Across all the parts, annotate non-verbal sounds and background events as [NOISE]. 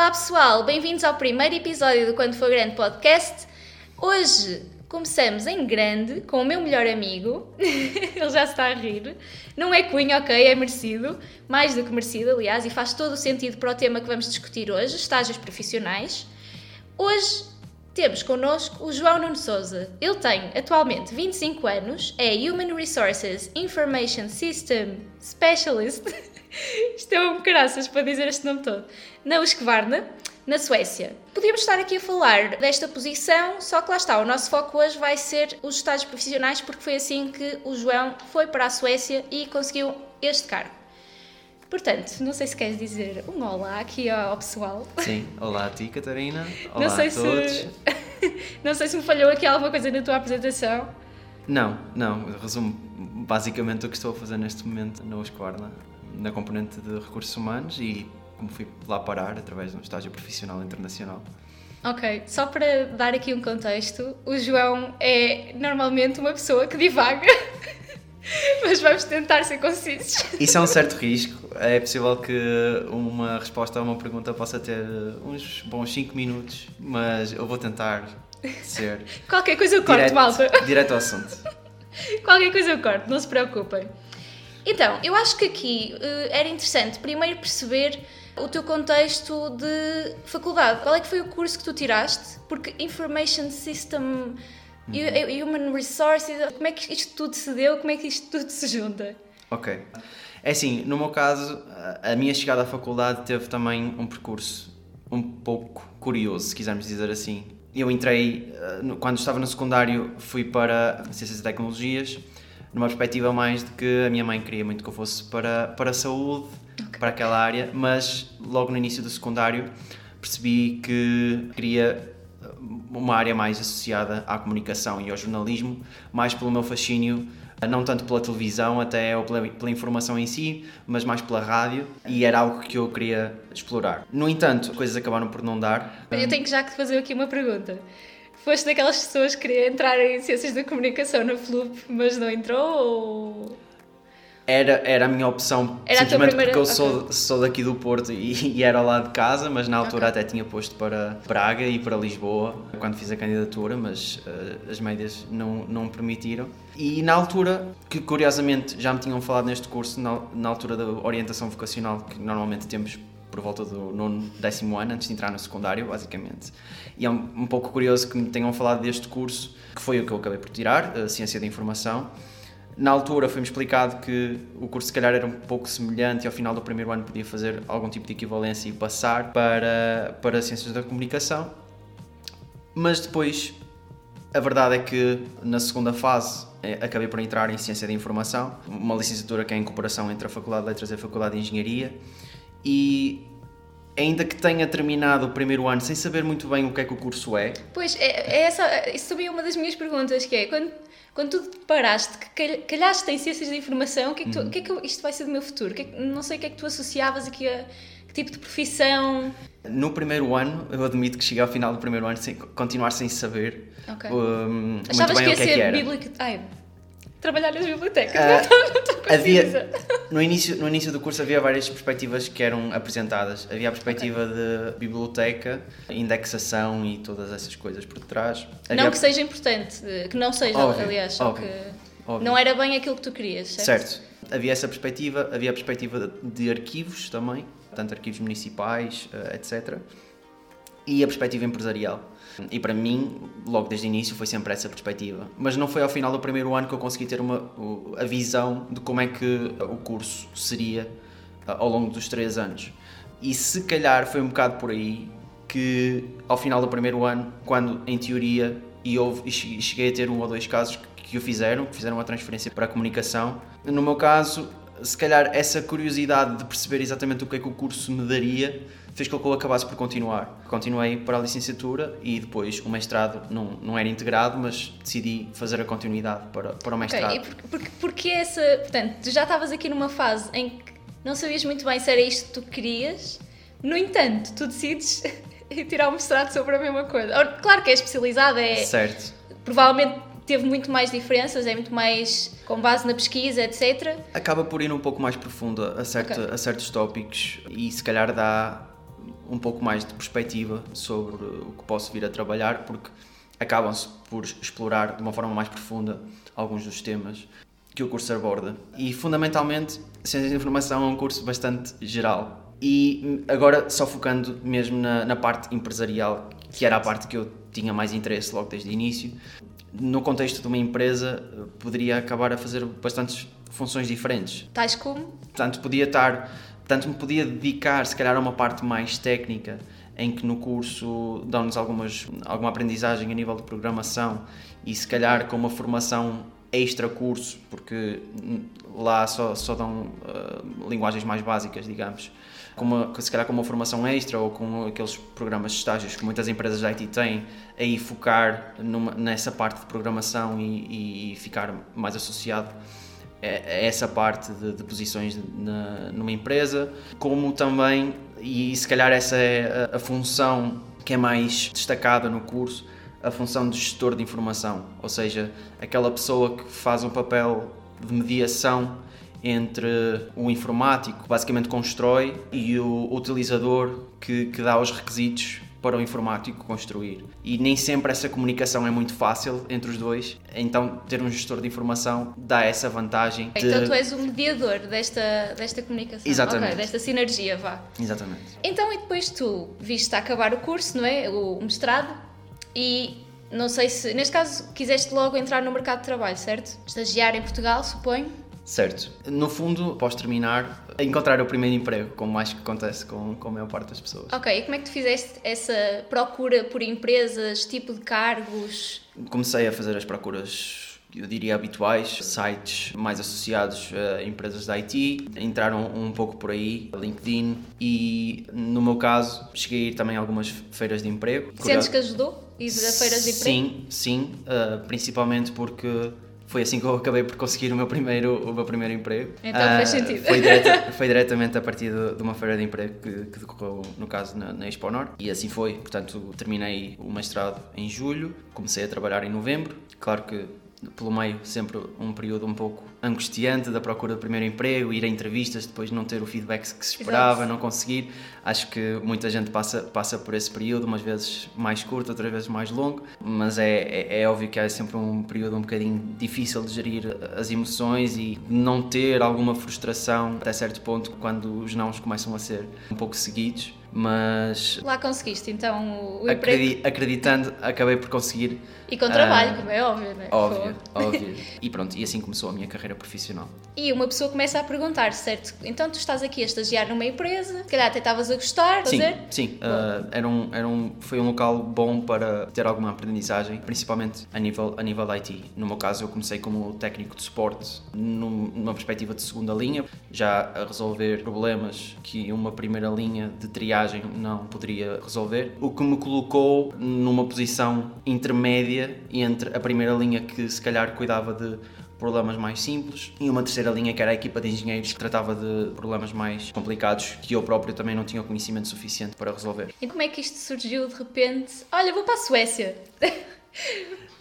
Olá pessoal, bem-vindos ao primeiro episódio do Quando For Grande Podcast. Hoje começamos em grande com o meu melhor amigo, [LAUGHS] ele já está a rir. Não é cunho, ok, é merecido, mais do que merecido, aliás, e faz todo o sentido para o tema que vamos discutir hoje, estágios profissionais. Hoje temos connosco o João Nuno Souza. Ele tem atualmente 25 anos, é Human Resources Information System Specialist. [LAUGHS] [LAUGHS] Isto é um caraças para dizer este nome todo. Na Husqvarna, na Suécia. Podíamos estar aqui a falar desta posição, só que lá está, o nosso foco hoje vai ser os estágios profissionais, porque foi assim que o João foi para a Suécia e conseguiu este cargo. Portanto, não sei se queres dizer um olá aqui ao pessoal. Sim, olá a ti, Catarina. [LAUGHS] Olá não sei a todos. Se... [LAUGHS] não sei se me falhou aqui alguma coisa na tua apresentação. Não, não, resumo basicamente o que estou a fazer neste momento na Husqvarna, na componente de recursos humanos e como fui lá parar através de um estágio profissional internacional. Ok, só para dar aqui um contexto, o João é normalmente uma pessoa que divaga, [LAUGHS] mas vamos tentar ser concisos. Isso é um certo risco. É possível que uma resposta a uma pergunta possa ter uns bons 5 minutos, mas eu vou tentar ser. [LAUGHS] Qualquer coisa eu corto, direto, malta. Direto ao assunto. Qualquer coisa eu corto, não se preocupem. Então, eu acho que aqui uh, era interessante primeiro perceber o teu contexto de faculdade. Qual é que foi o curso que tu tiraste? Porque Information System, uhum. Human Resources, como é que isto tudo se deu? Como é que isto tudo se junta? Ok. É assim, no meu caso, a minha chegada à faculdade teve também um percurso um pouco curioso, se quisermos dizer assim. Eu entrei, eh, quando estava no secundário, fui para Ciências e Tecnologias, numa perspectiva mais de que a minha mãe queria muito que eu fosse para, para a saúde, okay. para aquela área, mas logo no início do secundário percebi que queria uma área mais associada à comunicação e ao jornalismo, mais pelo meu fascínio não tanto pela televisão até ou pela, pela, informação em si, mas mais pela rádio e era algo que eu queria explorar. No entanto, coisas acabaram por não dar. Eu tenho que já fazer aqui uma pergunta. Foste daquelas pessoas que queriam entrar em Ciências da Comunicação na FLUP, mas não entrou ou era, era a minha opção, era simplesmente primeira... porque eu sou, sou daqui do Porto e, [LAUGHS] e, era lá de casa, mas na altura okay. até tinha posto para Braga e para Lisboa quando fiz a candidatura, mas uh, as médias não, não permitiram. E na altura, que curiosamente já me tinham falado neste curso, na, na altura da orientação vocacional, que normalmente temos por volta do nono, décimo ano, antes de entrar no secundário, basicamente. E é um, um pouco curioso que me tenham falado deste curso, que foi o que eu acabei por tirar, a Ciência da Informação na altura foi-me explicado que o curso se calhar era um pouco semelhante e ao final do primeiro ano podia fazer algum tipo de equivalência e passar para, para Ciências da Comunicação. Mas depois, a verdade é que na segunda fase eh, acabei por entrar em Ciência da Informação, uma licenciatura que é em cooperação entre a Faculdade de Letras e a Faculdade de Engenharia e ainda que tenha terminado o primeiro ano sem saber muito bem o que é que o curso é. Pois, é, é essa, isso também é uma das minhas perguntas, que é, quando quando tu paraste, que calhaste em ciências da informação, o que é que, tu, uhum. que, é que isto vai ser do meu futuro? Que é que, não sei o que é que tu associavas aqui a que tipo de profissão. No primeiro ano, eu admito que cheguei ao final do primeiro ano sem continuar sem saber. Okay. Um, Achavas que ia que é ser bíblico. Ai, trabalhar nas bibliotecas. Uh, [LAUGHS] não estou havia, no, início, no início do curso havia várias perspectivas que eram apresentadas. Havia a perspectiva okay. de biblioteca, indexação e todas essas coisas por trás. Havia... Não que seja importante, que não seja, óbvio, aliás, óbvio, que óbvio. não era bem aquilo que tu querias, certo? Certo. Havia essa perspectiva, havia a perspectiva de arquivos também, tanto arquivos municipais, eh, etc. E a perspectiva empresarial e para mim, logo desde o início, foi sempre essa perspectiva. Mas não foi ao final do primeiro ano que eu consegui ter uma, a visão de como é que o curso seria ao longo dos três anos. E se calhar foi um bocado por aí que, ao final do primeiro ano, quando em teoria, e, houve, e cheguei a ter um ou dois casos que o fizeram, que fizeram uma transferência para a comunicação. No meu caso, se calhar essa curiosidade de perceber exatamente o que é que o curso me daria fez com que eu acabasse por continuar. Continuei para a licenciatura e depois o mestrado não, não era integrado, mas decidi fazer a continuidade para, para o mestrado. Okay. E por, porque essa. Portanto, tu já estavas aqui numa fase em que não sabias muito bem se era isto que tu querias, no entanto, tu decides [LAUGHS] tirar o mestrado sobre a mesma coisa. Claro que é especializado, é. Certo. Provavelmente teve muito mais diferenças, é muito mais com base na pesquisa, etc. Acaba por ir um pouco mais profundo a, certo, okay. a certos tópicos e se calhar dá um pouco mais de perspectiva sobre o que posso vir a trabalhar, porque acabam-se por explorar de uma forma mais profunda alguns dos temas que o curso aborda. E fundamentalmente, Ciências de Informação é um curso bastante geral. E agora, só focando mesmo na, na parte empresarial, que era a parte que eu tinha mais interesse logo desde o início, no contexto de uma empresa, poderia acabar a fazer bastantes funções diferentes. Tais como? Portanto, podia estar, tanto me podia dedicar, se calhar, a uma parte mais técnica, em que no curso dão-nos alguma aprendizagem a nível de programação e se calhar com uma formação extra curso, porque lá só, só dão uh, linguagens mais básicas, digamos, com uma, se calhar com uma formação extra ou com aqueles programas de estágios que muitas empresas de IT têm, aí focar numa, nessa parte de programação e, e ficar mais associado essa parte de, de posições na, numa empresa, como também, e se calhar essa é a, a função que é mais destacada no curso, a função de gestor de informação, ou seja, aquela pessoa que faz um papel de mediação entre o informático, basicamente constrói, e o utilizador que, que dá os requisitos para o informático construir. E nem sempre essa comunicação é muito fácil entre os dois, então ter um gestor de informação dá essa vantagem. De... Então tu és o mediador desta, desta comunicação, Exatamente. Okay, desta sinergia, vá. Exatamente. Então e depois tu viste acabar o curso, não é? O mestrado, e não sei se, neste caso, quiseste logo entrar no mercado de trabalho, certo? Estagiar em Portugal, suponho. Certo. No fundo, após terminar, encontrar o primeiro emprego, como acho que acontece com, com a maior parte das pessoas. Ok, e como é que tu fizeste essa procura por empresas, tipo de cargos? Comecei a fazer as procuras eu diria habituais, sites mais associados a empresas de IT, entraram um pouco por aí, LinkedIn, e no meu caso cheguei a ir também a algumas feiras de emprego. Sentes que ajudou? Ir a feiras de emprego? Sim, sim, uh, principalmente porque foi assim que eu acabei por conseguir o meu primeiro, o meu primeiro emprego. Então uh, fez sentido. Foi, direta, [LAUGHS] foi diretamente a partir de, de, uma feira de emprego que, que decorreu, no caso, na, na Expo Norte. E assim foi. Portanto, terminei o mestrado em julho, comecei a trabalhar em novembro. Claro que pelo meio sempre um período um pouco angustiante da procura do primeiro emprego, ir a entrevistas, depois não ter o feedback que se esperava, Exato. não conseguir. Acho que muita gente passa, passa por esse período, umas vezes mais curto, outras vezes mais longo, mas é, é, é óbvio que é sempre um período um bocadinho difícil de gerir as emoções e não ter alguma frustração até certo ponto quando os nãos começam a ser um pouco seguidos mas lá conseguiste então o acredi acreditando acabei por conseguir e com trabalho uh, como é óbvio não é? óbvio óbvio. [LAUGHS] E pronto e assim começou a minha carreira profissional. E uma pessoa começa a perguntar certo? Então tu estás aqui a estagiar numa empresa se calhar até estavas a gostar sim fazer? sim uh, era um era um foi um local bom para ter alguma aprendizagem principalmente a nível a nível IT no meu caso eu comecei como técnico de suporte numa perspectiva de segunda linha já a resolver problemas que uma primeira linha de triagem viagem não poderia resolver, o que me colocou numa posição intermédia entre a primeira linha que se calhar cuidava de problemas mais simples e uma terceira linha que era a equipa de engenheiros que tratava de problemas mais complicados que eu próprio também não tinha o conhecimento suficiente para resolver. E como é que isto surgiu de repente? Olha, vou para a Suécia. [LAUGHS]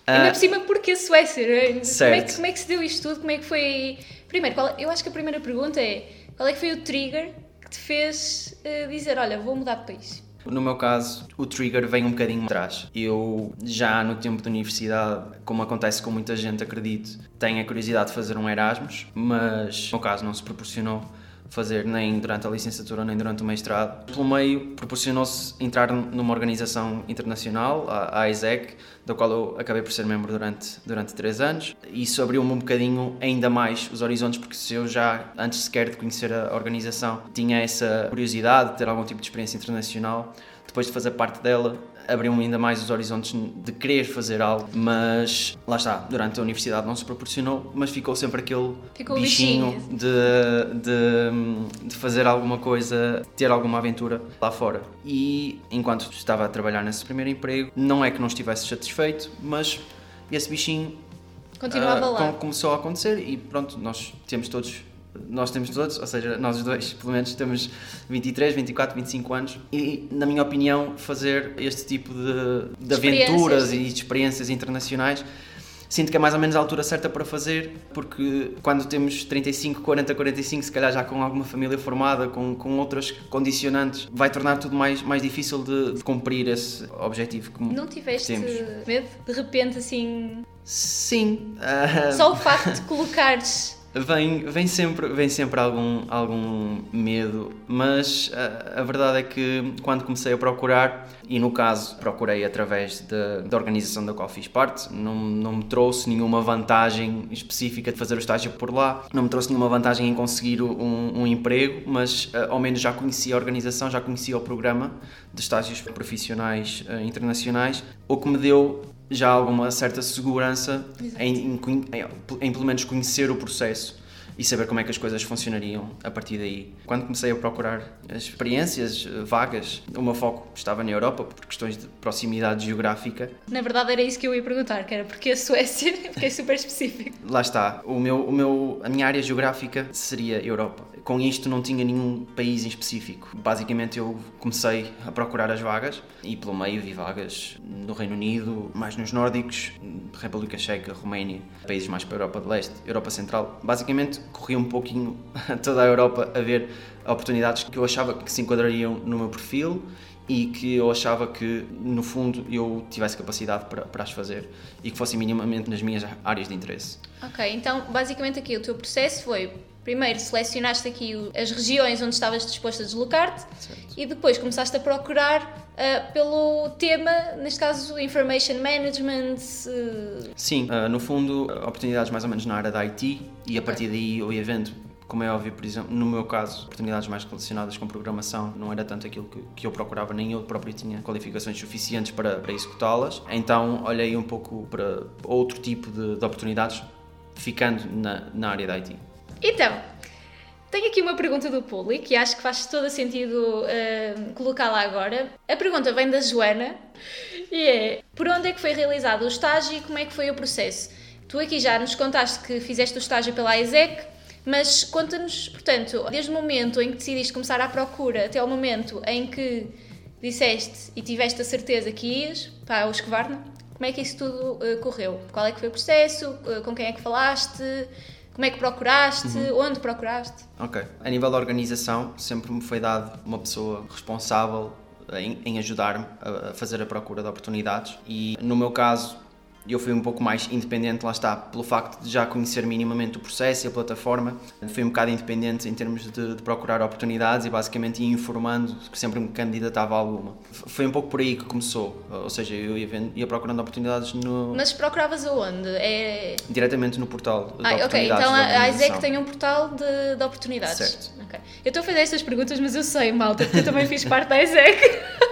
Ainda uh, por cima, porque a Suécia? Como é, que, como é, que, se deu isto tudo? Como é que foi. Primeiro, qual, eu acho que a primeira pergunta é: qual é que foi o trigger que te fez uh, dizer, olha, vou mudar de país? No meu caso, o trigger vem um bocadinho atrás. Eu, já no tempo de universidade, como acontece com muita gente, acredito, tenho a curiosidade de fazer um Erasmus, mas no meu caso não se proporcionou fazer nem durante a licenciatura nem durante o mestrado. Pelo meio, proporcionou-se entrar numa organização internacional, a ISEC, da qual eu acabei por ser membro durante, durante três anos. Isso abriu-me um bocadinho ainda mais os horizontes, porque se eu já, antes sequer de conhecer a organização, tinha essa curiosidade de ter algum tipo de experiência internacional, depois de fazer parte dela, abriu-me ainda mais os horizontes de querer fazer algo, mas lá está, durante a universidade não se proporcionou, mas ficou sempre aquele ficou bichinho, bichinho. De, de, de, fazer alguma coisa, ter alguma aventura lá fora. E enquanto estava a trabalhar nesse primeiro emprego, não é que não estivesse satisfeito, mas esse bichinho Continuava uh, lá. começou a acontecer e pronto, nós temos todos nós temos todos, ou seja, nós os dois, pelo menos temos 23, 24, 25 anos e, na minha opinião, fazer este tipo de, de aventuras e de experiências internacionais sinto que é mais ou menos a altura certa para fazer, porque quando temos 35, 40, 45, se calhar já com alguma família formada, com, com outras condicionantes, vai tornar tudo mais, mais difícil de, de cumprir esse objetivo que Não tiveste medo? De repente, assim. Sim. [LAUGHS] ah, Só o facto de colocares. Vem, vem sempre, vem sempre algum, algum medo, mas a, a verdade é que quando comecei a procurar, e no caso procurei através da, da organização da qual fiz parte, não, não me trouxe nenhuma vantagem específica de fazer o estágio por lá, não me trouxe nenhuma vantagem em conseguir um, um emprego, mas eh, ao menos já conhecia a organização, já conhecia o programa de estágios profissionais eh, internacionais, o que me deu já alguma certa segurança em, em, em- pelo menos conhecer o processo e saber como é que as coisas funcionariam a partir daí. Quando comecei a procurar as experiências eh, vagas, o meu foco estava na Europa por questões de proximidade geográfica. Na verdade, era isso que eu ia perguntar, que era porque a Suécia, [LAUGHS] porque é super específico. Lá está, o meu, o meu, a minha área geográfica seria Europa. Com isto não tinha nenhum país em específico. Basicamente eu comecei a procurar as vagas e pelo meio vi vagas no Reino Unido, mais nos nórdicos, República Checa, Roménia, países mais para a Europa de Leste, Europa Central. Basicamente corri um pouquinho [LAUGHS] toda a Europa a ver oportunidades que eu achava que se enquadrariam no meu perfil e que eu achava que, no fundo, eu tivesse capacidade para, para as fazer e que fossem minimamente nas minhas áreas de interesse. Ok, então basicamente aqui o teu processo foi primeiro selecionaste aqui as regiões onde estavas disposto a deslocar-te e depois começaste a procurar ah, pelo tema, neste caso Information Management. eh, Sim, ah, no fundo, oportunidades mais ou menos na área da IT e a partir daí eu ia vendo. Como é óbvio, por exemplo, no meu caso, oportunidades mais relacionadas com programação não era tanto aquilo que, que eu procurava, nem eu próprio tinha qualificações suficientes para, para executá-las. Então olhei um pouco para outro tipo de, de oportunidades, ficando na, na área da IT. Então, tenho aqui uma pergunta do público e acho que faz todo sentido eh, colocá-la agora. A pergunta vem da Joana e é: por onde é que foi realizado o estágio e como é que foi o processo? Tu aqui já nos contaste que fizeste o estágio pela ISEC, mas conta-nos, portanto, desde o momento em que decidiste começar à procura até ao momento em que disseste e tiveste a certeza que ias para o Escovarna, como é que isso tudo eh, correu? Qual é que foi o processo? Eh, com quem é que falaste? Como é que procuraste? Onde procuraste? Ok. A nível da organização, sempre me foi dado uma pessoa responsável em, em ajudar-me a, a fazer a procura de oportunidades e, no meu caso, eu fui um pouco mais independente, lá está, pelo facto de já conhecer minimamente o processo e a plataforma. Fui um bocado independente em termos de, de procurar oportunidades e basicamente ia informando que sempre me candidatava a alguma. Foi um pouco por aí que começou, ou seja, eu ia, vendo- ia procurando oportunidades no, Mas procuravas aonde? É... diretamente no portal de Ah, ok, então a a ISEC tem um portal de, de oportunidades. Certo. Ok. Eu estou a fazer estas perguntas, mas eu sei, malta, porque eu também fiz parte da ISEC. [LAUGHS]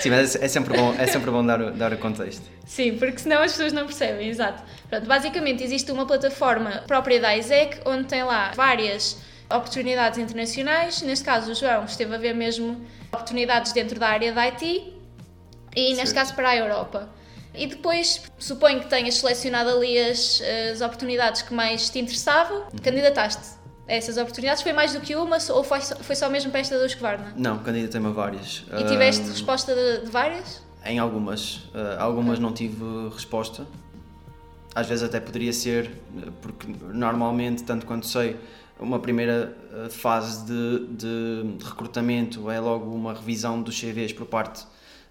Sim, mas é sempre bom, é sempre bom dar, dar o contexto. Sim, porque senão as pessoas não percebem, exato. Pronto, basicamente existe uma plataforma própria da ISEC, onde tem lá várias oportunidades internacionais. Neste caso, o João esteve a ver mesmo oportunidades dentro da área da IT e, neste caso, para a Europa. E depois, suponho que tenhas selecionado ali as, as oportunidades que mais te interessavam, candidataste a essas oportunidades. Foi mais do que uma ou foi, só- foi só mesmo para esta do Escovarna? Não, candidatei-me a várias. E tiveste Ahm, resposta de, de várias? Em algumas. Ah, algumas não tive resposta. Às vezes até poderia ser, eh, porque normalmente, tanto quanto sei, uma primeira eh, fase de, de recrutamento é logo uma revisão dos CVs por parte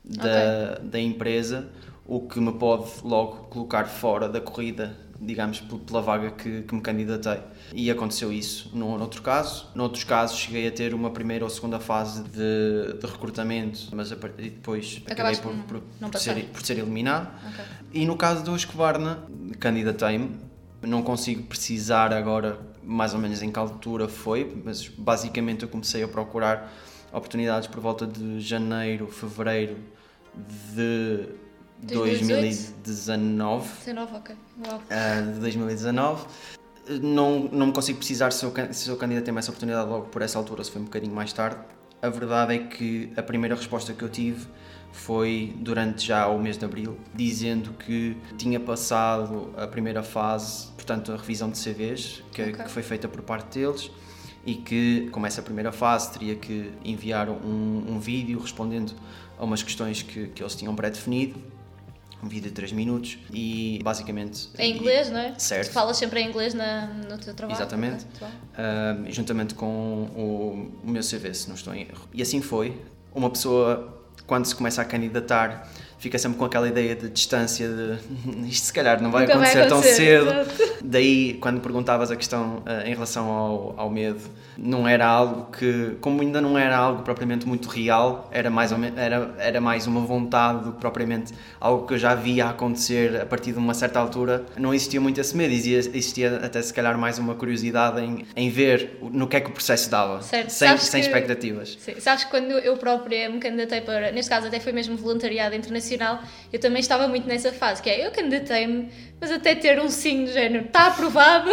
da, da empresa, o que me pode logo colocar fora da corrida, digamos, pel- pela vaga que, que me candidatei. E aconteceu isso num outro caso. Noutros casos cheguei a ter uma primeira ou segunda fase de, de recrutamento, mas a partir de depois acabei Acabaste por, por por, por ser, por ser eliminado. Ok. E no caso do Escobarna, candidatei-me. Não consigo precisar agora mais ou menos em que altura foi, mas basicamente eu comecei a procurar oportunidades por volta de janeiro, fevereiro de 2018? 2019. 19, ok. Uau. ah, de 2019. Não, não me consigo precisar se eu, se eu candidatei-me a essa oportunidade logo por essa altura, se foi um bocadinho mais tarde. A verdade é que a primeira resposta que eu tive foi durante já o mês de abril, dizendo que tinha passado a primeira fase, portanto, a revisão de CVs, que, Ok. que foi feita por parte deles, e que, como essa primeira fase, teria que enviar um, um vídeo respondendo a umas questões que, que eles tinham pré-definido um vídeo de 3 minutos e basicamente. Em inglês, não é? Certo. Tu falas sempre em inglês na, no teu trabalho. Exatamente. Uh, juntamente com o, o meu CV, se não estou em erro. E assim foi. Uma pessoa, quando se começa a candidatar, fica sempre com aquela ideia de distância de [LAUGHS] isto se calhar não vai, Nunca vai acontecer, tão acontecer, cedo. exato. Daí, quando perguntavas a questão uh, em relação ao, ao medo, não era algo que, como ainda não era algo propriamente muito real, era mais, era, era mais uma vontade do que propriamente algo que eu já via acontecer a partir de uma certa altura. Não existia muito esse medo, existia, existia até se calhar mais uma curiosidade em, em ver no que é que o processo dava, Certo, sem, sabes sem que- expectativas. Sim. Sabes que quando eu própria me candidatei para, neste caso até foi mesmo voluntariado internacional, eu também estava muito nessa fase, que é, eu candidatei-me, mas até ter um sim do género, está aprovado,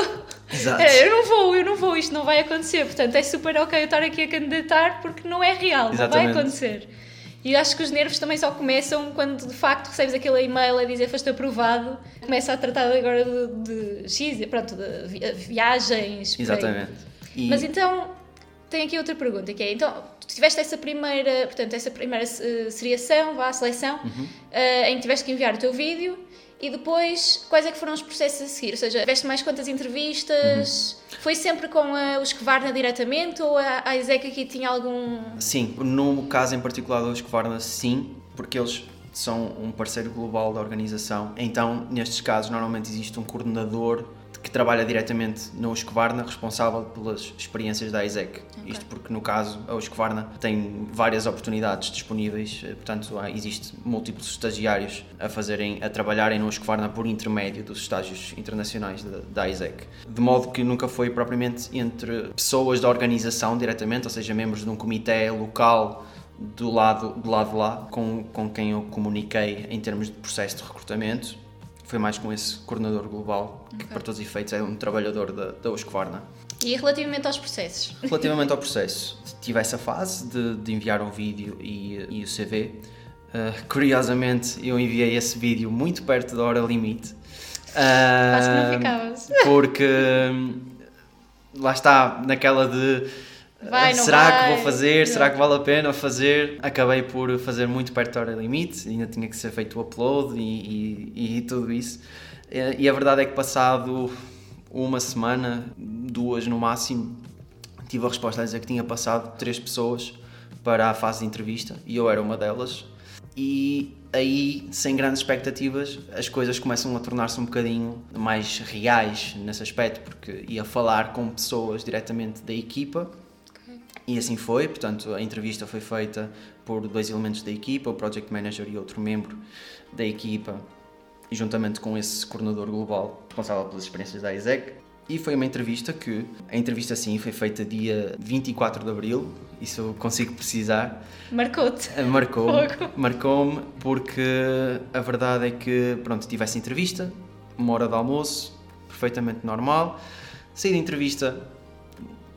Exato. É, eu não vou, eu não vou, isto não vai acontecer, portanto é super ok eu estar aqui a candidatar porque não é real, não vai Exatamente. acontecer. E acho que os nervos também só começam quando de facto recebes aquele e-mail a dizer foste aprovado, começa a tratar agora de, de X, pronto, de vi- viagens. Exatamente. E- Mas então, tenho aqui outra pergunta, que é, então, tu tiveste essa primeira, portanto, essa primeira eh, seriação, vá, seleção, Uhum. eh, em que tiveste que enviar o teu vídeo, e depois, quais é que foram os processos a seguir? Ou seja, tiveste mais quantas entrevistas? Uhum. Foi sempre com a, os Kvarna diretamente, ou a, a Isaac aqui tinha algum... Sim, no caso em particular dos Kvarna, sim, porque eles são um parceiro global da organização. Então, nestes casos, normalmente existe um coordenador que trabalha diretamente na Husqvarna, responsável pelas experiências da ISEC. Isto porque, no caso, a Husqvarna tem várias oportunidades disponíveis, eh, portanto, há, existe múltiplos estagiários a fazerem, a trabalharem no Husqvarna por intermédio dos estágios internacionais da, da ISEC. De modo que nunca foi propriamente entre pessoas da organização diretamente, ou seja, membros de um comitê local do lado, do lado de lá, com, com quem eu comuniquei em termos de processo de recrutamento. Foi mais com esse coordenador global, que para todos os efeitos é um trabalhador da, da. E relativamente aos processos? Relativamente ao processo, [LAUGHS] tive essa fase de, de enviar o vídeo e, e o CV. Uh, curiosamente, eu enviei esse vídeo muito perto da hora limite. Quase que não Uh, ficavas. Porque lá está, naquela de Vai, será que vai? vou fazer? Será que vale a pena fazer? Acabei por fazer muito perto da hora limite, ainda tinha que ser feito o upload e, e, e tudo isso. E a verdade é que passado uma semana, duas no máximo, tive a resposta a dizer que tinha passado três pessoas para a fase de entrevista e eu era uma delas. E aí, sem grandes expectativas, as coisas começam a tornar-se um bocadinho mais reais nesse aspecto, porque ia falar com pessoas diretamente da equipa e assim foi, portanto, a entrevista foi feita por dois elementos da equipa, o Project Manager e outro membro da equipa, e juntamente com esse coordenador global responsável pelas experiências da ISEC. E foi uma entrevista que, a entrevista sim, foi feita dia 24 de Abril, isso eu consigo precisar, Marcou-te. marcou-me, Fogo. marcou-me porque a verdade é que, pronto, tive essa entrevista, uma hora de almoço, perfeitamente normal, saí da entrevista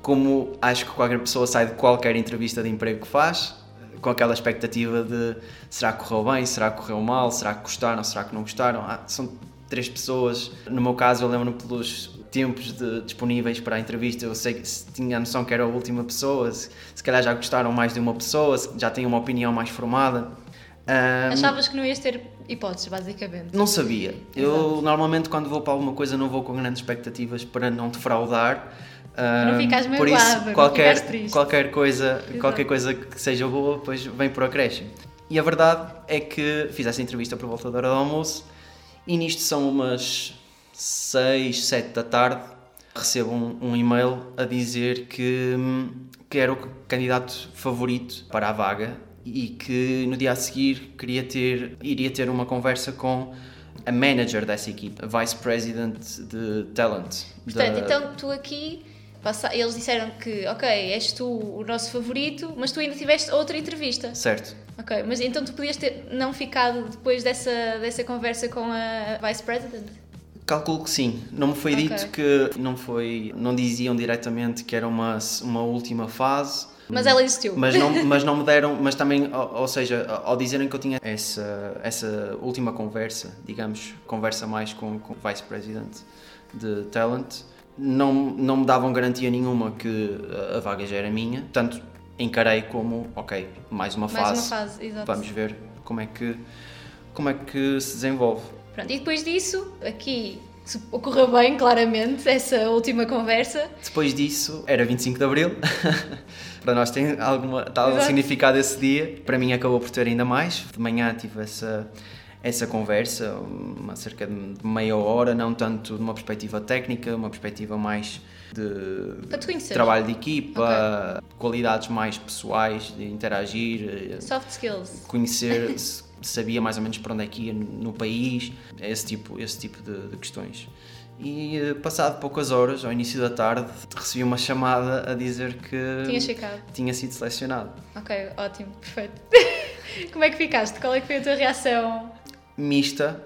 como acho que qualquer pessoa sai de qualquer entrevista de emprego que faz, com aquela expectativa de será que correu bem, será que correu mal, será que gostaram, será que não gostaram. Ah, são três pessoas. No meu caso, eu lembro-me pelos tempos de- disponíveis para a entrevista, eu sei que se tinha a noção que era a última pessoa, se, se calhar já gostaram mais de uma pessoa, se já têm uma opinião mais formada. Ah, Achavas que não ias ter hipóteses, basicamente. não sabia. Eu normalmente quando vou para alguma coisa não vou com grandes expectativas para não defraudar. Não ficares por isso, magoado, qualquer, qualquer coisa, qualquer coisa que seja boa, depois vem por acréscimo. E a verdade é que fiz essa entrevista por volta da hora do almoço e nisto são umas 6, 7 da tarde. Recebo um, um e-mail a dizer que, hum, que era o candidato favorito para a vaga e que no dia a seguir queria ter, iria ter uma conversa com a manager dessa equipe, a vice president de talent. Portanto, da- então tu aqui, eles disseram que, ok, és tu o nosso favorito, mas tu ainda tiveste outra entrevista. Certo. Ok, mas então tu podias ter não ficado depois dessa, dessa conversa com a Vice President? Calculo que sim. Não me foi Ok. dito que não foi, não diziam diretamente que era uma, uma última fase. Mas ela existiu. Mas não, [LAUGHS] mas não me deram, mas também, ou, ou seja, ao dizerem que eu tinha essa, essa última conversa, digamos, conversa mais com, com o Vice President de Talent, não, não me davam garantia nenhuma que a- vaga já era minha, portanto encarei como, ok, mais uma Mais fase, uma fase, vamos ver como é que como é que se desenvolve. Pronto, e depois disso, aqui ocorreu bem, claramente, essa última conversa. Depois disso, era 25 de Abril. [LAUGHS] para nós tem alguma tal Exato. significado esse dia. Para mim acabou por ter ainda mais. De manhã tive essa, essa conversa, uma, cerca de meia hora, não tanto de uma perspectiva técnica, uma perspectiva mais de trabalho de equipa, qualidades mais pessoais, de interagir, Soft skills. conhecer, [LAUGHS] sabia mais ou menos para onde é que ia no país, esse tipo, esse tipo de, de questões. E eh, passado poucas horas, ao início da tarde, recebi uma chamada a dizer que Tinha checado. tinha sido selecionado. Ok, ótimo, perfeito. [LAUGHS] Como é que ficaste? Qual é que foi a tua reação? Mista.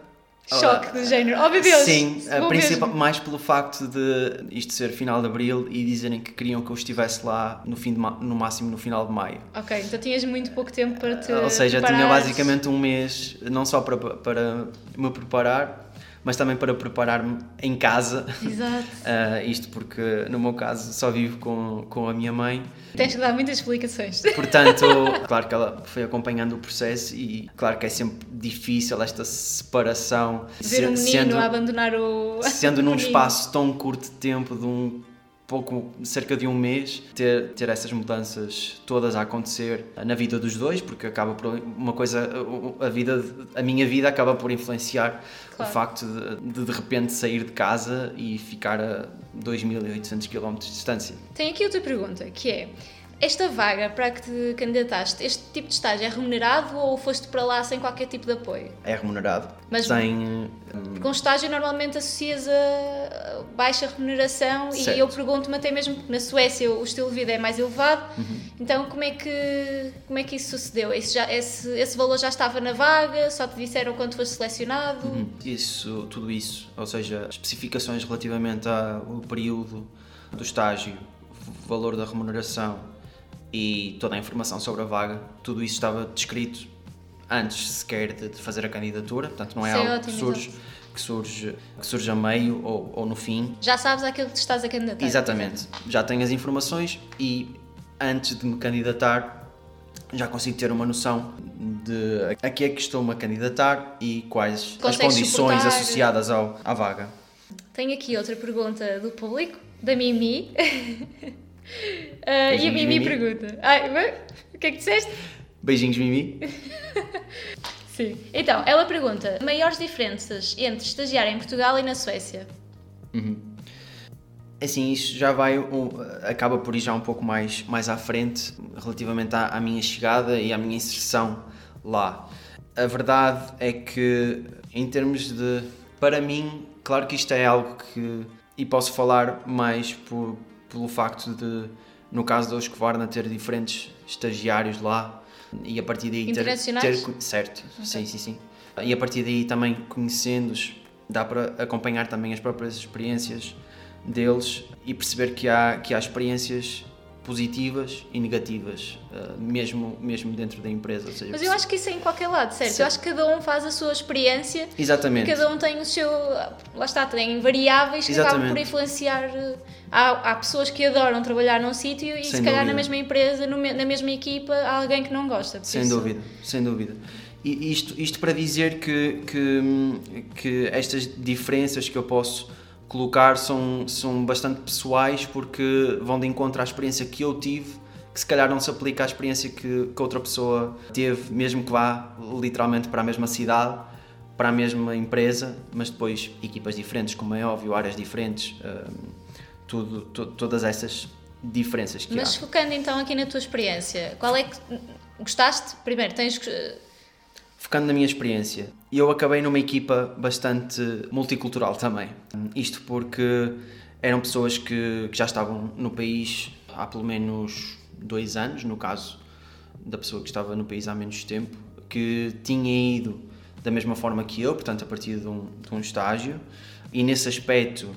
Choque Ah, do género. Oh meu Deus! Sim, principal- mais pelo facto de isto ser final de abril e dizerem que queriam que eu estivesse lá no, fim de no máximo no final de maio. Ok, então tinhas muito pouco tempo para te Ou seja, tinha preparares. basicamente um mês não só para, para me preparar, mas também para preparar-me em casa. Exato. [LAUGHS] Ah, isto porque, no meu caso, só vivo com, com a minha mãe. Tens que dar muitas explicações. [LAUGHS] Portanto, claro que ela foi acompanhando o processo e claro que é sempre difícil esta separação. Ver um se- menino a abandonar o. sendo [LAUGHS] num espaço tão curto de tempo, de um pouco, cerca de um mês, ter, ter essas mudanças todas a acontecer na vida dos dois, porque acaba por uma coisa, a vida, a minha vida acaba por influenciar Claro. o facto de, de de repente sair de casa e ficar a 2.800 km de distância. Tenho aqui outra pergunta, que é... Esta vaga para a que te candidataste, este tipo de estágio é remunerado ou foste para lá sem qualquer tipo de apoio? É remunerado, Mas- hum, Porque um estágio normalmente associas a baixa remuneração Certo. e eu pergunto-me até mesmo porque na Suécia o estilo de vida é mais elevado, Uhum. então como é que, como é que isso sucedeu? Esse, já, esse, esse valor já estava na vaga? Só te disseram quando foste selecionado? Uhum. Isso, tudo isso, ou seja, especificações relativamente ao período do estágio, valor da remuneração e toda a informação sobre a vaga, tudo isso estava descrito antes sequer de, de fazer a candidatura, portanto não é Isso é algo ótimo, que, surge, que, surge, que surge a meio ou, ou no fim. Já sabes aquilo que estás a candidatar? Exatamente, já tenho as informações e antes de me candidatar já consigo ter uma noção de a que é que estou-me a candidatar e quais as Consegues condições suportar- associadas ao, à vaga. Tenho aqui outra pergunta do público, da Mimi. [LAUGHS] Ah, e a Mimi, Mimi. pergunta: Ai, o que é que disseste? Beijinhos, Mimi. [LAUGHS] Sim. Então, ela pergunta: maiores diferenças entre estagiar em Portugal e na Suécia? Assim, isso já vai, um, acaba por ir já um pouco mais, mais à frente relativamente à, à minha chegada e à minha inserção lá. A verdade é que, em termos de. Para mim, claro que isto é algo que. E posso falar mais por, pelo facto de, no caso da Husqvarna, ter diferentes estagiários lá e a partir daí ter. Ter certo, sim, sim, sim. E a partir daí também conhecendo-os, dá para acompanhar também as próprias experiências deles e perceber que há, que há experiências positivas e negativas, eh, mesmo, mesmo dentro da empresa. Seja, Mas eu acho que isso é em qualquer lado, certo? Eu Certo. acho que cada um faz a sua experiência Exatamente. Cada um tem o seu. Lá está, tem variáveis que acabam Exatamente. por influenciar. eh, Há, há pessoas que adoram trabalhar num sítio e, Sem se calhar, na dúvida. mesma empresa, na mesma equipa, há alguém que não gosta. Sem isso- dúvida, sem dúvida. E isto, isto para dizer que, que, que estas diferenças que eu posso colocar são, são bastante pessoais porque vão de encontro à experiência que eu tive, que se calhar não se aplica à experiência que, que outra pessoa teve, mesmo que vá literalmente para a mesma cidade, para a mesma empresa, mas depois equipas diferentes, como é óbvio, áreas diferentes, hum, tudo, to- todas essas diferenças que Mas há. focando então aqui na tua experiência, qual é que. Gostaste? Primeiro, tens. Focando na minha experiência, eu acabei numa equipa bastante multicultural também. Isto porque eram pessoas que, que já estavam no país há pelo menos dois anos, no caso da pessoa que estava no país há menos tempo, que tinha ido da mesma forma que eu, portanto, a partir de um, de um estágio, e nesse aspecto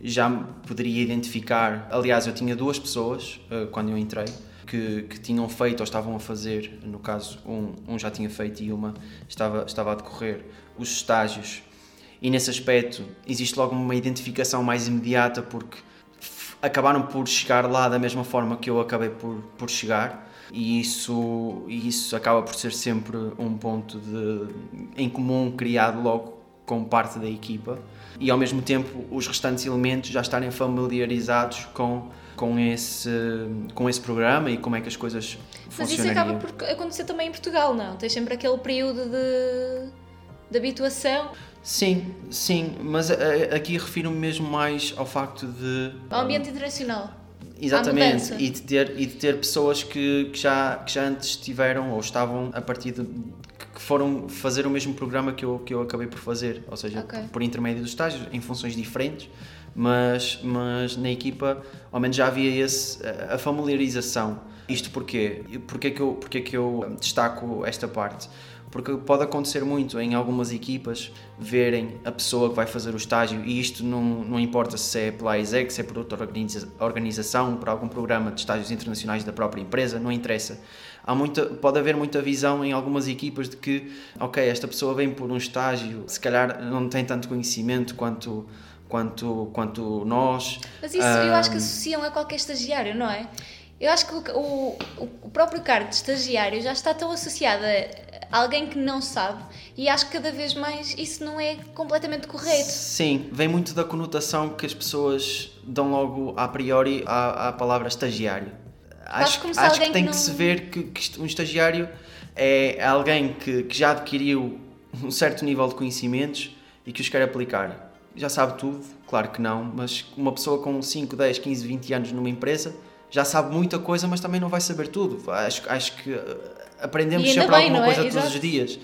já poderia identificar. Aliás, eu tinha duas pessoas eh, quando eu entrei que, que tinham feito ou estavam a fazer, no caso, um, um já tinha feito e uma estava, estava a decorrer os estágios. E nesse aspecto existe logo uma identificação mais imediata porque acabaram por chegar lá da mesma forma que eu acabei por, por chegar. e isso, isso acaba por ser sempre um ponto de, em comum criado logo com parte da equipa e ao mesmo tempo os restantes elementos já estarem familiarizados com com esse com esse programa e como é que as coisas Mas isso acaba por acontecer também em Portugal, não? Tens sempre aquele período de, de habituação. Sim, sim, mas eh, aqui refiro-me mesmo mais ao facto de. Ao ambiente internacional. Exatamente, e de, ter, e de ter pessoas que, que, já, que já antes estiveram ou estavam a partir de. Que foram fazer o mesmo programa que eu, que eu acabei por fazer, ou seja, okay. por intermédio dos estágios, em funções diferentes, mas, mas na equipa ao menos já havia esse, a familiarização. Isto porquê? Porquê que eu, porquê que eu destaco esta parte? porque pode acontecer muito em algumas equipas verem a pessoa que vai fazer o estágio e isto não, não importa se é pela ISEC, se é por outra organização, por algum programa de estágios internacionais da própria empresa, não interessa. Há muita, pode haver muita visão em algumas equipas de que, ok, esta pessoa vem por um estágio, se calhar não tem tanto conhecimento quanto quanto, quanto nós. Mas isso um, eu acho que associam a qualquer estagiário, não é? Eu acho que o, o, próprio cargo de estagiário já está tão associado a alguém que não sabe e acho que cada vez mais isso não é completamente correto. Sim, vem muito da conotação que as pessoas dão logo a priori à, à palavra estagiário. Acho, acho que tem que, não... que, se ver que, que, um estagiário é alguém que, que já adquiriu um certo nível de conhecimentos e que os quer aplicar. Já sabe tudo? Claro que não, mas uma pessoa com 5, 10, 15, 20 anos numa empresa já sabe muita coisa, mas também não vai saber tudo. Acho, acho que eh, aprendemos sempre bem, alguma é? coisa é? todos os dias.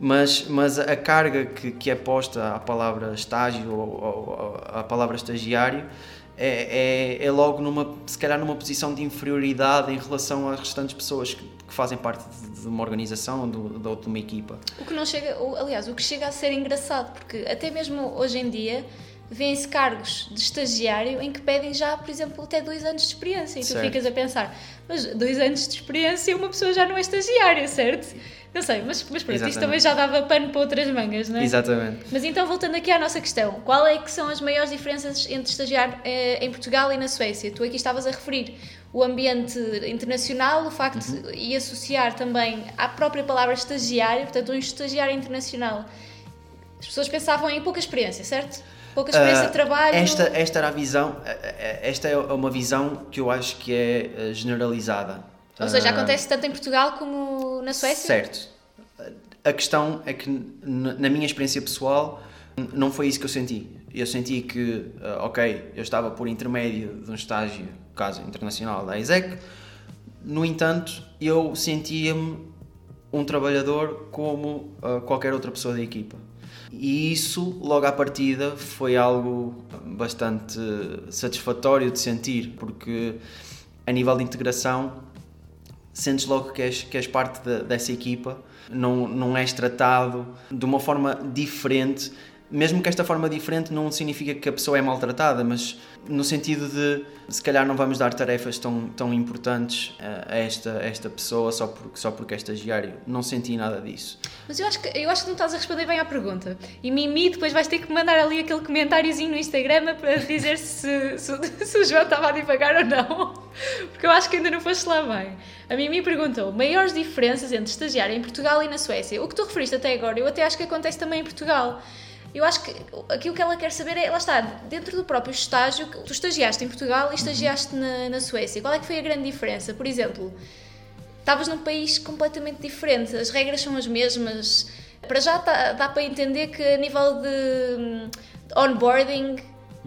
Mas, mas a carga que, que é posta à palavra estágio ou, ou à palavra estagiário é, é, é, logo numa, se calhar numa posição de inferioridade em relação às restantes pessoas que, que fazem parte de, de uma organização, de, de, de uma equipa. O que não chega, aliás, o que chega a ser engraçado, porque até mesmo hoje em dia vêem-se cargos de estagiário em que pedem já, por exemplo, até dois anos de experiência. E tu certo. ficas a pensar, mas dois anos de experiência uma pessoa já não é estagiária, certo? Não sei, mas, mas pronto, isto também já dava pano para outras mangas, não é? Exatamente. Mas então, voltando aqui à nossa questão, qual é que são as maiores diferenças entre estagiar eh, em Portugal e na Suécia? Tu aqui estavas a referir o ambiente internacional, o facto uhum. de, e associar também à própria palavra estagiário, portanto, um estagiário internacional. As pessoas pensavam em pouca experiência, certo? Pouca experiência de trabalho. Esta, esta era a visão, eh, eh, esta é uma visão que eu acho que é generalizada. Ou seja, acontece tanto em Portugal como na Suécia? Certo. A questão é que, na minha experiência pessoal, não foi isso que eu senti. Eu senti que, ok, eu estava por intermédio de um estágio, caso internacional da ISEC, no entanto, eu sentia-me um trabalhador como qualquer outra pessoa da equipa. E isso, logo à partida, foi algo bastante satisfatório de sentir, porque a nível de integração, sentes logo que és, que és parte de, dessa equipa, não, não és tratado de uma forma diferente mesmo que esta forma diferente não significa que a pessoa é maltratada, mas no sentido de se calhar não vamos dar tarefas tão, tão importantes a esta, a esta pessoa só porque, só porque é estagiário. Não senti nada disso. Mas eu acho, que, eu acho que não estás a responder bem à pergunta. E Mimi, depois vais ter que mandar ali aquele comentáriozinho no Instagram para dizer se, se, se o João estava a divagar ou não. Porque eu acho que ainda não foste lá bem. A Mimi perguntou: maiores diferenças entre estagiário em Portugal e na Suécia? O que tu referiste até agora, eu até acho que acontece também em Portugal. Eu acho que aquilo que ela quer saber é, lá está, dentro do próprio estágio, tu estagiaste em Portugal e estagiaste uhum. na, na Suécia. Qual é que foi a grande diferença? Por exemplo, estavas num país completamente diferente, as regras são as mesmas. Para já tá, dá para entender que a nível de hum, onboarding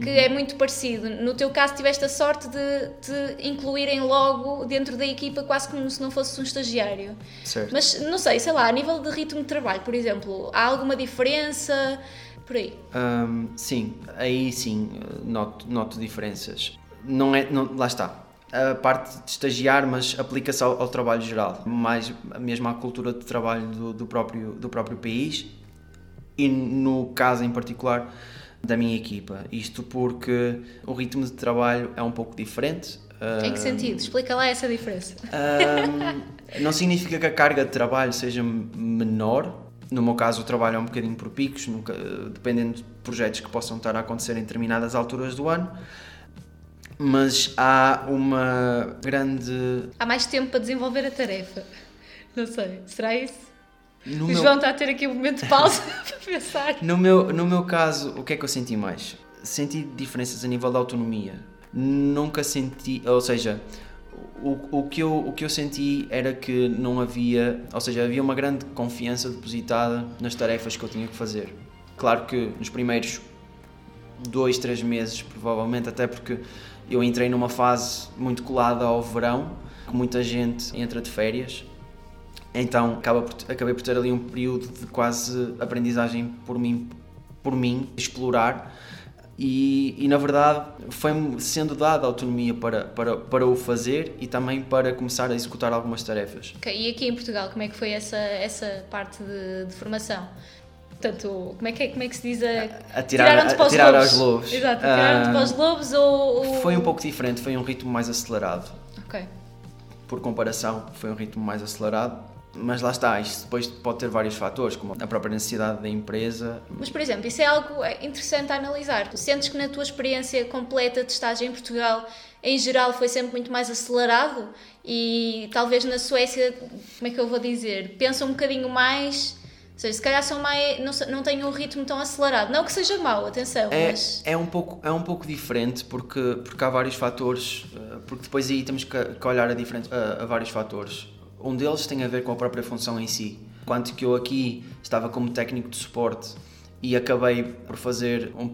que uhum. é muito parecido. No teu caso, tiveste a sorte de te incluírem logo dentro da equipa, quase como se não fosse um estagiário. Certo. Mas não sei, sei lá, a nível de ritmo de trabalho, por exemplo, há alguma diferença? Por aí? Um, sim, aí sim noto, noto diferenças. Não é, não, lá está. A parte de estagiar, mas aplica-se ao, ao, trabalho geral, mais mesmo à cultura de trabalho do, do, próprio, do próprio país e no caso em particular da minha equipa. Isto porque o ritmo de trabalho é um pouco diferente. Em que sentido? Explica lá essa diferença. Um, não significa que a carga de trabalho seja menor, no meu caso, o trabalho é um bocadinho por picos, nunca, dependendo de projetos que possam estar a acontecer em determinadas alturas do ano. mas há uma grande. Há mais tempo para desenvolver a tarefa. Não sei, será isso? No o meu, João está a ter aqui um momento de pausa [LAUGHS] para pensar. no, meu, no meu caso, o que é que eu senti mais? Senti diferenças a nível da autonomia. Nunca senti. Ou seja, o, o, que eu, o que eu senti era que não havia. Ou seja, havia uma grande confiança depositada nas tarefas que eu tinha que fazer. Claro que nos primeiros dois, três meses, provavelmente, até porque eu entrei numa fase muito colada ao verão, que muita gente entra de férias, então acaba por, acabei por ter ali um período de quase aprendizagem por mim, por mim explorar. E, e na verdade foi-me sendo dada autonomia para, para, para o fazer e também para começar a executar algumas tarefas. Ok, E aqui em Portugal, como é que foi essa, essa parte de, de formação? Portanto, como é que, é, como é que se diz? A, A tirar- tiraram-te para os tirar lobos. lobos. Exato, tiraram-te Ah, para os lobos ou, ou- Foi um pouco diferente, foi um ritmo mais acelerado. Ok. Por comparação, foi um ritmo mais acelerado. Mas lá está, isto depois pode ter vários fatores, como a própria necessidade da empresa, Mas, por exemplo, isso é algo é, interessante a analisar. Tu sentes que na tua experiência completa de estágio em Portugal, em geral, foi sempre muito mais acelerado e talvez na Suécia, como é que eu vou dizer, pensam um bocadinho mais. Ou seja, se calhar são mais, não, não têm um ritmo tão acelerado. Não que seja mau, atenção, É, mas. é, um pouco, é um pouco diferente porque, porque há vários fatores, eh, porque depois aí temos que, que olhar a, diferente, a, a vários fatores. Um deles tem a ver com a própria função em si. Enquanto que eu aqui estava como técnico de suporte e acabei por fazer um,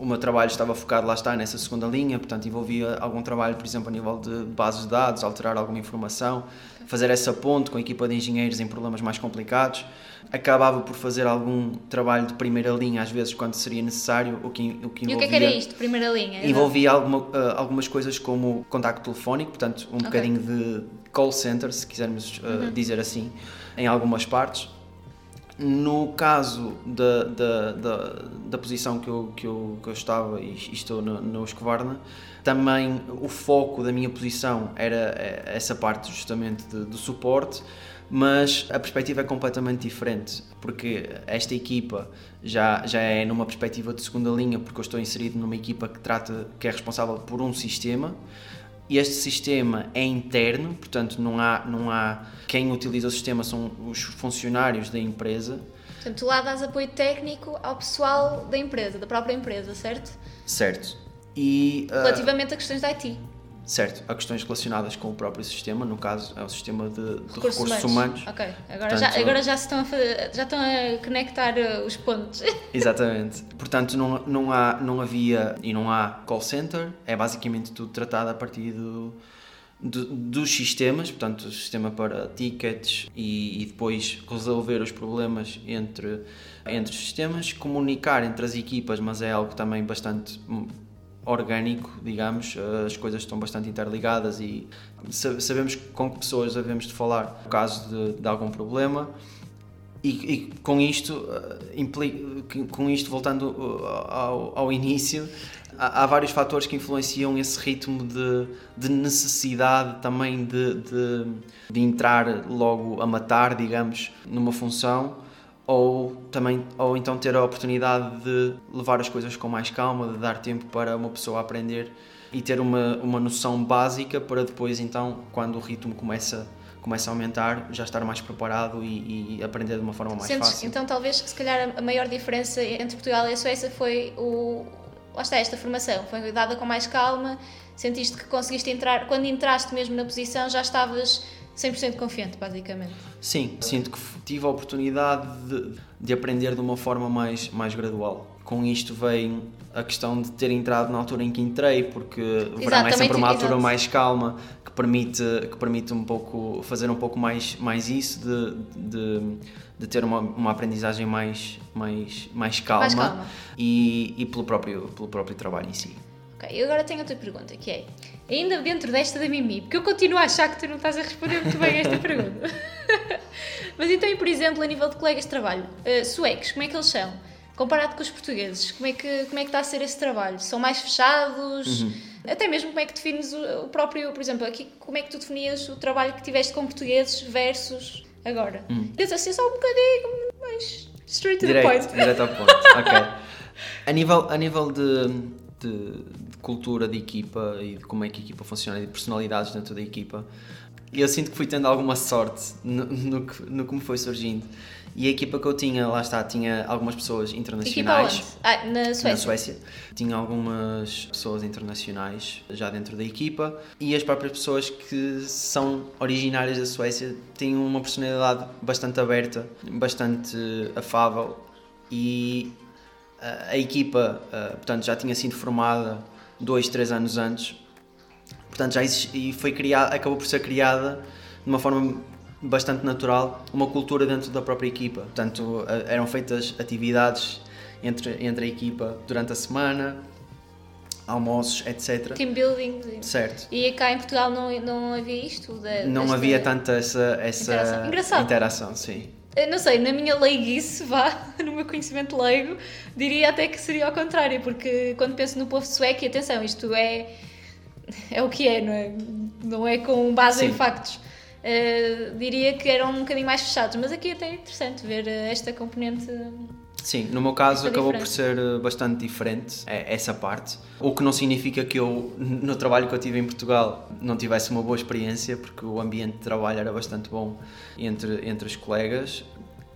o meu trabalho estava focado lá está nessa segunda linha, portanto envolvia algum trabalho, por exemplo, a nível de bases de dados, alterar alguma informação, fazer essa ponte com a equipa de engenheiros em problemas mais complicados. Acabava por fazer algum trabalho de primeira linha, às vezes, quando seria necessário, o que, o que E envolvia... o que é que era isto, primeira linha? Envolvia alguma, ah, algumas coisas como contacto telefónico, portanto, um bocadinho de call center, se quisermos ah, dizer assim, em algumas partes. No caso da, da, da, da posição que eu, que, eu, que eu estava e estou no, no Husqvarna, também o foco da minha posição era eh, essa parte justamente de suporte, mas a perspectiva é completamente diferente, porque esta equipa já, já é numa perspectiva de segunda linha, porque eu estou inserido numa equipa que trata, que é responsável por um sistema, este sistema é interno, portanto não há, não há quem utiliza o sistema são os funcionários da empresa, Portanto, tu lá dás apoio técnico ao pessoal da empresa, da própria empresa, certo? certo? E ah, Relativamente a questões de IT. Certo, há questões relacionadas com o próprio sistema, no caso é o sistema de, de recursos, Recursos, humanos. Ok, agora, Portanto- já, agora já, se estão a, fa- já estão a conectar uh, os pontos. [LAUGHS] Exatamente. Portanto, não, não, há, não havia e não há call center, é basicamente tudo tratado a partir do, do- dos sistemas, portanto, o sistema para tickets e, e depois resolver os problemas entre, entre os sistemas, comunicar entre as equipas, mas é algo também bastante orgânico, digamos, eh, as coisas estão bastante interligadas e sa- sabemos com que pessoas devemos de falar no caso de, de algum problema. E, e com isto, eh, com isto voltando uh, ao, ao início, há, há vários fatores que influenciam esse ritmo de, de necessidade também de, de, de entrar logo a matar, digamos, numa função, ou também ou então ter a oportunidade de levar as coisas com mais calma, de dar tempo para uma pessoa aprender e ter uma, uma noção básica para depois então, quando o ritmo começa começa a aumentar, já estar mais preparado e, e aprender de uma forma mais Sentes, fácil. então, talvez, se calhar, a maior diferença entre Portugal e a Suécia foi o. Lá está, esta formação. Foi dada com mais calma. Sentiste que conseguiste entrar. Quando entraste mesmo na posição, já estavas 100% confiante, basicamente. Sim, sinto que tive a oportunidade de, de aprender de uma forma mais, mais gradual. Com isto vem a questão de ter entrado na altura em que entrei, porque o verão é sempre uma altura exato. mais calma, que permite, que permite um pouco, fazer um pouco mais, mais isso, de, de, de ter uma, uma aprendizagem mais, mais, mais calma, Mais calma. E, e pelo, próprio, pelo próprio trabalho em si. Ok, eu agora tenho outra pergunta, que é, ainda dentro desta da Mimi, porque eu continuo a achar que tu não estás a responder muito bem a esta pergunta. [LAUGHS] Mas então, por exemplo, a nível de colegas de trabalho, eh, suecos, como é que eles são? Comparado com os portugueses, como é, que, como é que está a ser esse trabalho? São mais fechados? Até mesmo como é que defines o, o próprio, por exemplo, aqui, como é que tu definias o trabalho que tiveste com portugueses versus agora? Queres assim só um bocadinho mais straight to the Direto, point. direto ao ponto. ok. [LAUGHS] A nível, a nível de, de cultura de equipa e de como é que a equipa funciona e de personalidades dentro da equipa. E eu sinto que fui tendo alguma sorte no, no, que, no que me foi surgindo. E a equipa que eu tinha, lá está, tinha algumas pessoas internacionais. Ah, na Suécia. Na Suécia. Tinha algumas pessoas internacionais já dentro da equipa e as próprias pessoas que são originárias da Suécia têm uma personalidade bastante aberta, bastante afável e a, a equipa, ah, portanto, já tinha sido formada dois, três anos antes. Portanto, já existe, e foi criada, acabou por ser criada de uma forma bastante natural uma cultura dentro da própria equipa. Portanto, eram feitas atividades entre, entre a equipa durante a semana, almoços, etc. Team building. Certo. E cá em Portugal não, não havia isto? Da, Não havia tanta essa, essa Interação. Engraçado. interação, sim. Não sei, na minha leiguice, vá, [LAUGHS] no meu conhecimento leigo, diria até que seria ao contrário, porque quando penso no povo sueco, e atenção, isto é, [LAUGHS] é o que é, não é? Não é com base em Sim. factos. Uh, diria que eram um bocadinho mais fechados, mas aqui até é interessante ver uh, esta componente. Sim, no meu caso acabou por ser eh, bastante diferente é, essa parte. O que não significa que eu, no trabalho que eu tive em Portugal, não tivesse uma boa experiência, porque o ambiente de trabalho era bastante bom entre, entre os colegas,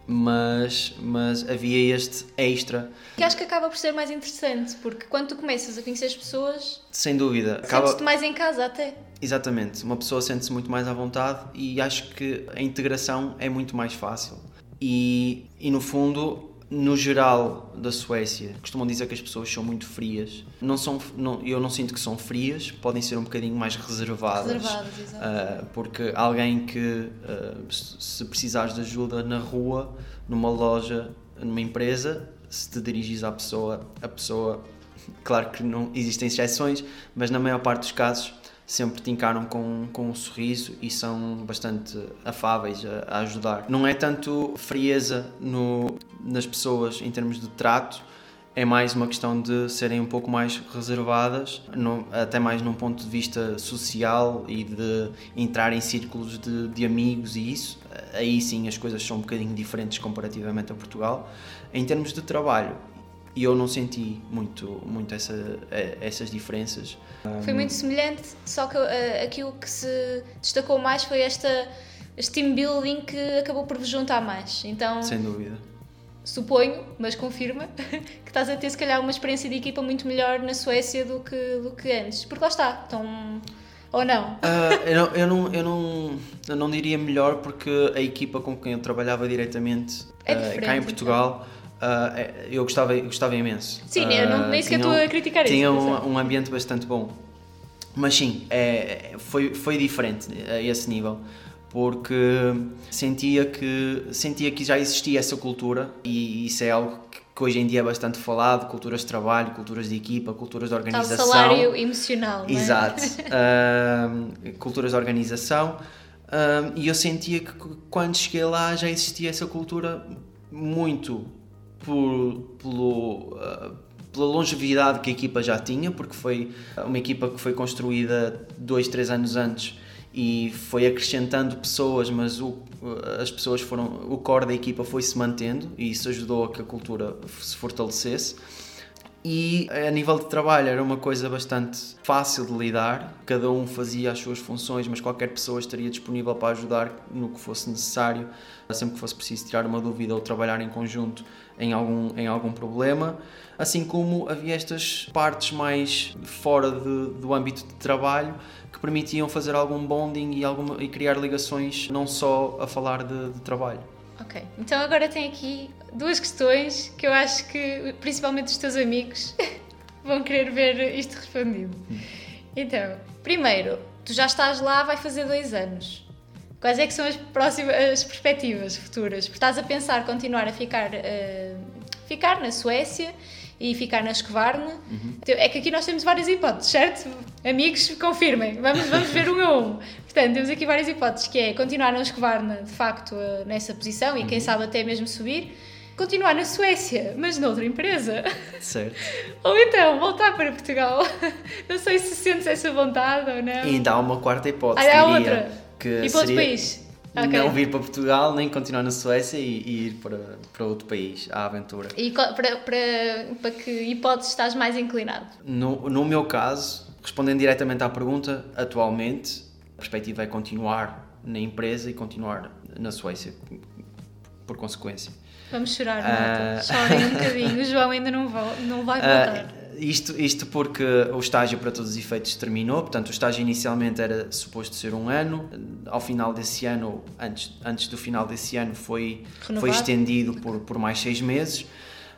mas, mas havia este extra, Que acho que acaba por ser mais interessante, porque quando tu começas a conhecer as pessoas, sem dúvida. Acaba, sentes-te mais em casa até. Exatamente, uma pessoa sente-se muito mais à vontade e acho que a integração é muito mais fácil. E, e no fundo, no geral da Suécia, costumam dizer que as pessoas são muito frias. Não são, não, eu não sinto que são frias, podem ser um bocadinho mais reservadas. Reservadas, exato. Ah, porque alguém que, ah, se se precisares de ajuda na rua, numa loja, numa empresa, se te dirigis à pessoa, a pessoa, [LAUGHS] claro que não existem exceções, mas na maior parte dos casos sempre te encaram com, com um sorriso e são bastante afáveis a, a ajudar. Não é tanto frieza no, nas pessoas em termos de trato, é mais uma questão de serem um pouco mais reservadas, no- até mais num ponto de vista social e de entrar em círculos de, de amigos e isso. Aí sim as coisas são um bocadinho diferentes comparativamente a Portugal. Em termos de trabalho, eu não senti muito, muito essa, eh, essas diferenças. Foi muito semelhante, só que uh, aquilo que se destacou mais foi esta, este team building que acabou por vos juntar mais. Então, Sem dúvida. suponho, mas confirma, [LAUGHS] que estás a ter se calhar uma experiência de equipa muito melhor na Suécia do que, do que antes. Porque lá está, então. Ou não? Ah, eu, não, eu, não, eu, não, eu não diria melhor porque a equipa com quem eu trabalhava diretamente É diferente, cá em Portugal ah, é- eu gostava, gostava imenso. Sim, eu não- Ah, nem sequer tinha estou a criticar isso, Tinha um, um ambiente bastante bom. Mas sim, é, é- foi, foi diferente a esse nível porque sentia que, sentia que já existia essa cultura e isso é algo que, que hoje em dia é bastante falado, culturas de trabalho, culturas de equipa, culturas de Tal organização. salário emocional, não é? Exato. [LAUGHS] Ahm, culturas de organização. E eu sentia que quando cheguei lá já existia essa cultura muito por, pelo, ah, pela longevidade que a equipa já tinha, porque foi uma equipa que foi construída dois, três anos antes e foi acrescentando pessoas, mas o, as pessoas foram, o core da equipa foi se mantendo e isso ajudou a que a cultura se fortalecesse. E a nível de trabalho era uma coisa bastante fácil de lidar, cada um fazia as suas funções, mas qualquer pessoa estaria disponível para ajudar no que fosse necessário, sempre que fosse preciso tirar uma dúvida ou trabalhar em conjunto em algum, em algum problema. Assim como havia estas partes mais fora de- do âmbito de trabalho que permitiam fazer algum bonding e, alguma, e criar ligações não só a falar de, de trabalho. Ok, então agora tem aqui duas questões que eu acho que principalmente os teus amigos [LAUGHS] vão querer ver isto respondido. Então, primeiro, tu já estás lá, vai fazer dois anos. Quais é que são as próximas as perspectivas futuras? Porque estás a pensar continuar a ficar, eh, ficar na Suécia e ficar na Escovarne. Então, É que aqui nós temos várias hipóteses, certo? Amigos, confirmem. Vamos, vamos ver um a um. Portanto, temos aqui várias hipóteses, que é continuar na Escovarne, de facto, eh, nessa posição e quem sabe até mesmo subir. Continuar na Suécia, mas noutra empresa. Certo? [LAUGHS] Ou então, voltar para Portugal. [LAUGHS] Não sei se sentes essa vontade ou não. E ainda há uma quarta hipótese, Ah, há diria, outra. que E para outro país? Não vir para Portugal, nem continuar na Suécia e, e ir para, para outro país, à aventura. E co- para, para, para que hipótese estás mais inclinado? No, no meu caso, respondendo diretamente à pergunta, atualmente a perspectiva é continuar na empresa e continuar na Suécia, por consequência. Vamos chorar, Ah. malta. Chorem um bocadinho. O João ainda não, vol não vai voltar. Ah, isto, isto porque o estágio para todos os efeitos terminou, portanto o estágio inicialmente era suposto ser um ano, ao final desse ano, antes, antes do final desse ano foi, foi estendido por, por mais seis meses,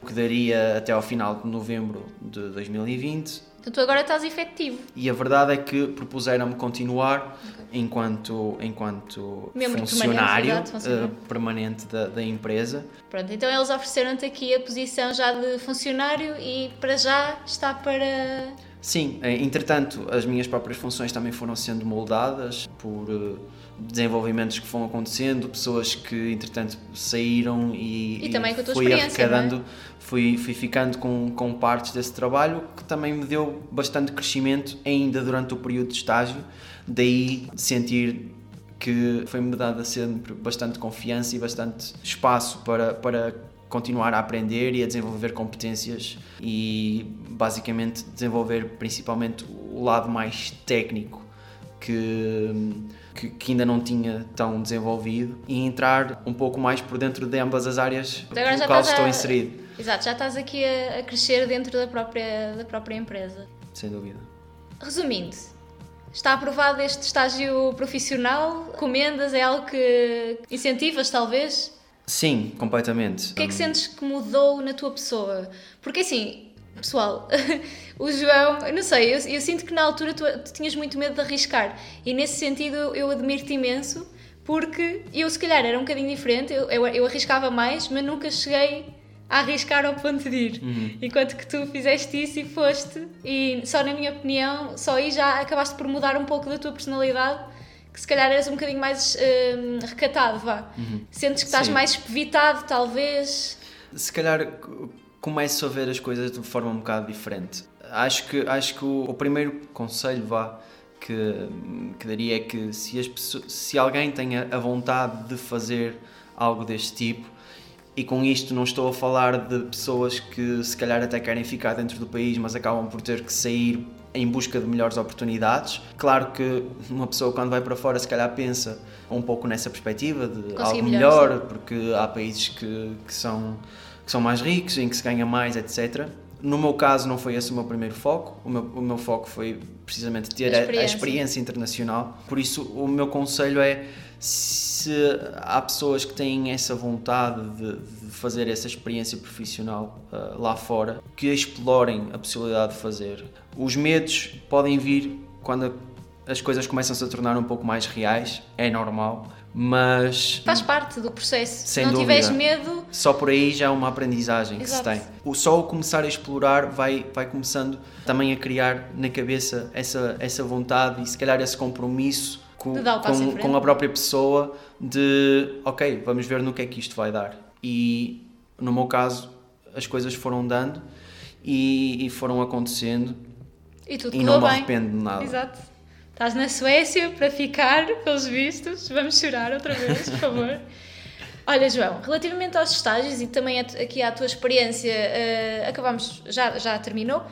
o que daria até ao final de novembro de 2020 Então tu agora estás efetivo. e a verdade é que propuseram-me continuar enquanto, enquanto Membro funcionário, permanente, funcionário. eh, permanente da, da empresa Pronto, então eles ofereceram-te aqui a posição já de funcionário e para já está para. Sim, eh, entretanto, as minhas próprias funções também foram sendo moldadas por eh, desenvolvimentos que foram acontecendo, pessoas que entretanto saíram e, E também com a tua fui experiência, arrecadando, fui, fui ficando com, com partes desse trabalho que também me deu bastante crescimento ainda durante o período de estágio, daí sentir que foi-me dada sempre bastante confiança e bastante espaço para, para continuar a aprender e a desenvolver competências e basicamente desenvolver principalmente o lado mais técnico que, que, que ainda não tinha tão desenvolvido e entrar um pouco mais por dentro de ambas as áreas Então no já qual estou a- inserido, Exato, já estás aqui a, a crescer dentro da própria, da própria empresa. sem dúvida. Resumindo, está aprovado este estágio profissional? Recomendas? É algo que incentivas, talvez? Sim, completamente. O que é que sentes que mudou na tua pessoa? Porque assim, pessoal, [LAUGHS] o João, não sei, eu, eu sinto que na altura tu, tu tinhas muito medo de arriscar e nesse sentido eu admiro-te imenso porque eu se calhar era um bocadinho diferente, eu, eu, eu arriscava mais, mas nunca cheguei a arriscar ao ponto de ir. Enquanto que tu fizeste isso e foste, e só na minha opinião, só aí já acabaste por mudar um pouco da tua personalidade, que se calhar eras um bocadinho mais hum, recatado, vá. Sentes que estás Sim. mais evitado, talvez. se calhar começo a ver as coisas de forma um bocado diferente. Acho que, acho que o, o primeiro conselho vá que, que daria é que se, as pessoas, se alguém tenha a vontade de fazer algo deste tipo, e com isto não estou a falar de pessoas que se calhar até querem ficar dentro do país, mas acabam por ter que sair em busca de melhores oportunidades. Claro que uma pessoa quando vai para fora se calhar pensa um pouco nessa perspectiva de Conseguir algo melhor, melhor, porque há países que, que, são, que são mais ricos, em que se ganha mais, etc. No meu caso, não foi esse o meu primeiro foco. O meu, o meu foco foi precisamente ter A a, a experiência. experiência internacional. Por isso, o meu conselho é: se há pessoas que têm essa vontade de, de fazer essa experiência profissional ah, lá fora, que explorem a possibilidade de fazer. Os medos podem vir quando as coisas começam-se a tornar um pouco mais reais, é normal, mas Faz parte do processo. Sem Se não dúvida. tiveres medo, só por aí já é uma aprendizagem que Exato. se tem. O, só o começar a explorar vai, vai começando também a criar na cabeça essa, essa vontade e se calhar esse compromisso com, com, com a própria pessoa de ok, vamos ver no que é que isto vai dar. E no meu caso as coisas foram dando e, e foram acontecendo e tudo e não me bem. arrependo de nada. Exato. Estás na Suécia para ficar, pelos vistos. Vamos chorar outra vez, por favor. [LAUGHS] Olha, João, relativamente aos estágios e também aqui à tua experiência, eh, acabamos, já, já terminou.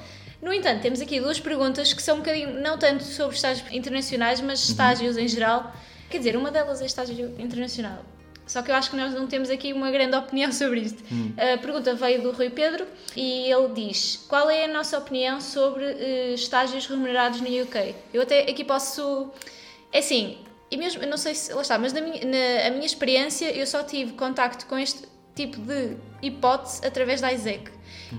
No entanto, temos aqui duas perguntas que são um bocadinho, não tanto sobre estágios internacionais, mas Uhum. estágios em geral. Quer dizer, uma delas é estágio internacional. Só que eu acho que nós não temos aqui uma grande opinião [LAUGHS] sobre isto. Hum. A pergunta veio do Rui Pedro e ele diz: Qual é a nossa opinião sobre eh, estágios remunerados no UK? Eu até aqui posso. É assim, e mesmo, eu não sei se. Lá está, mas na minha, na minha experiência eu só tive contacto com este tipo de hipótese através da ISEC.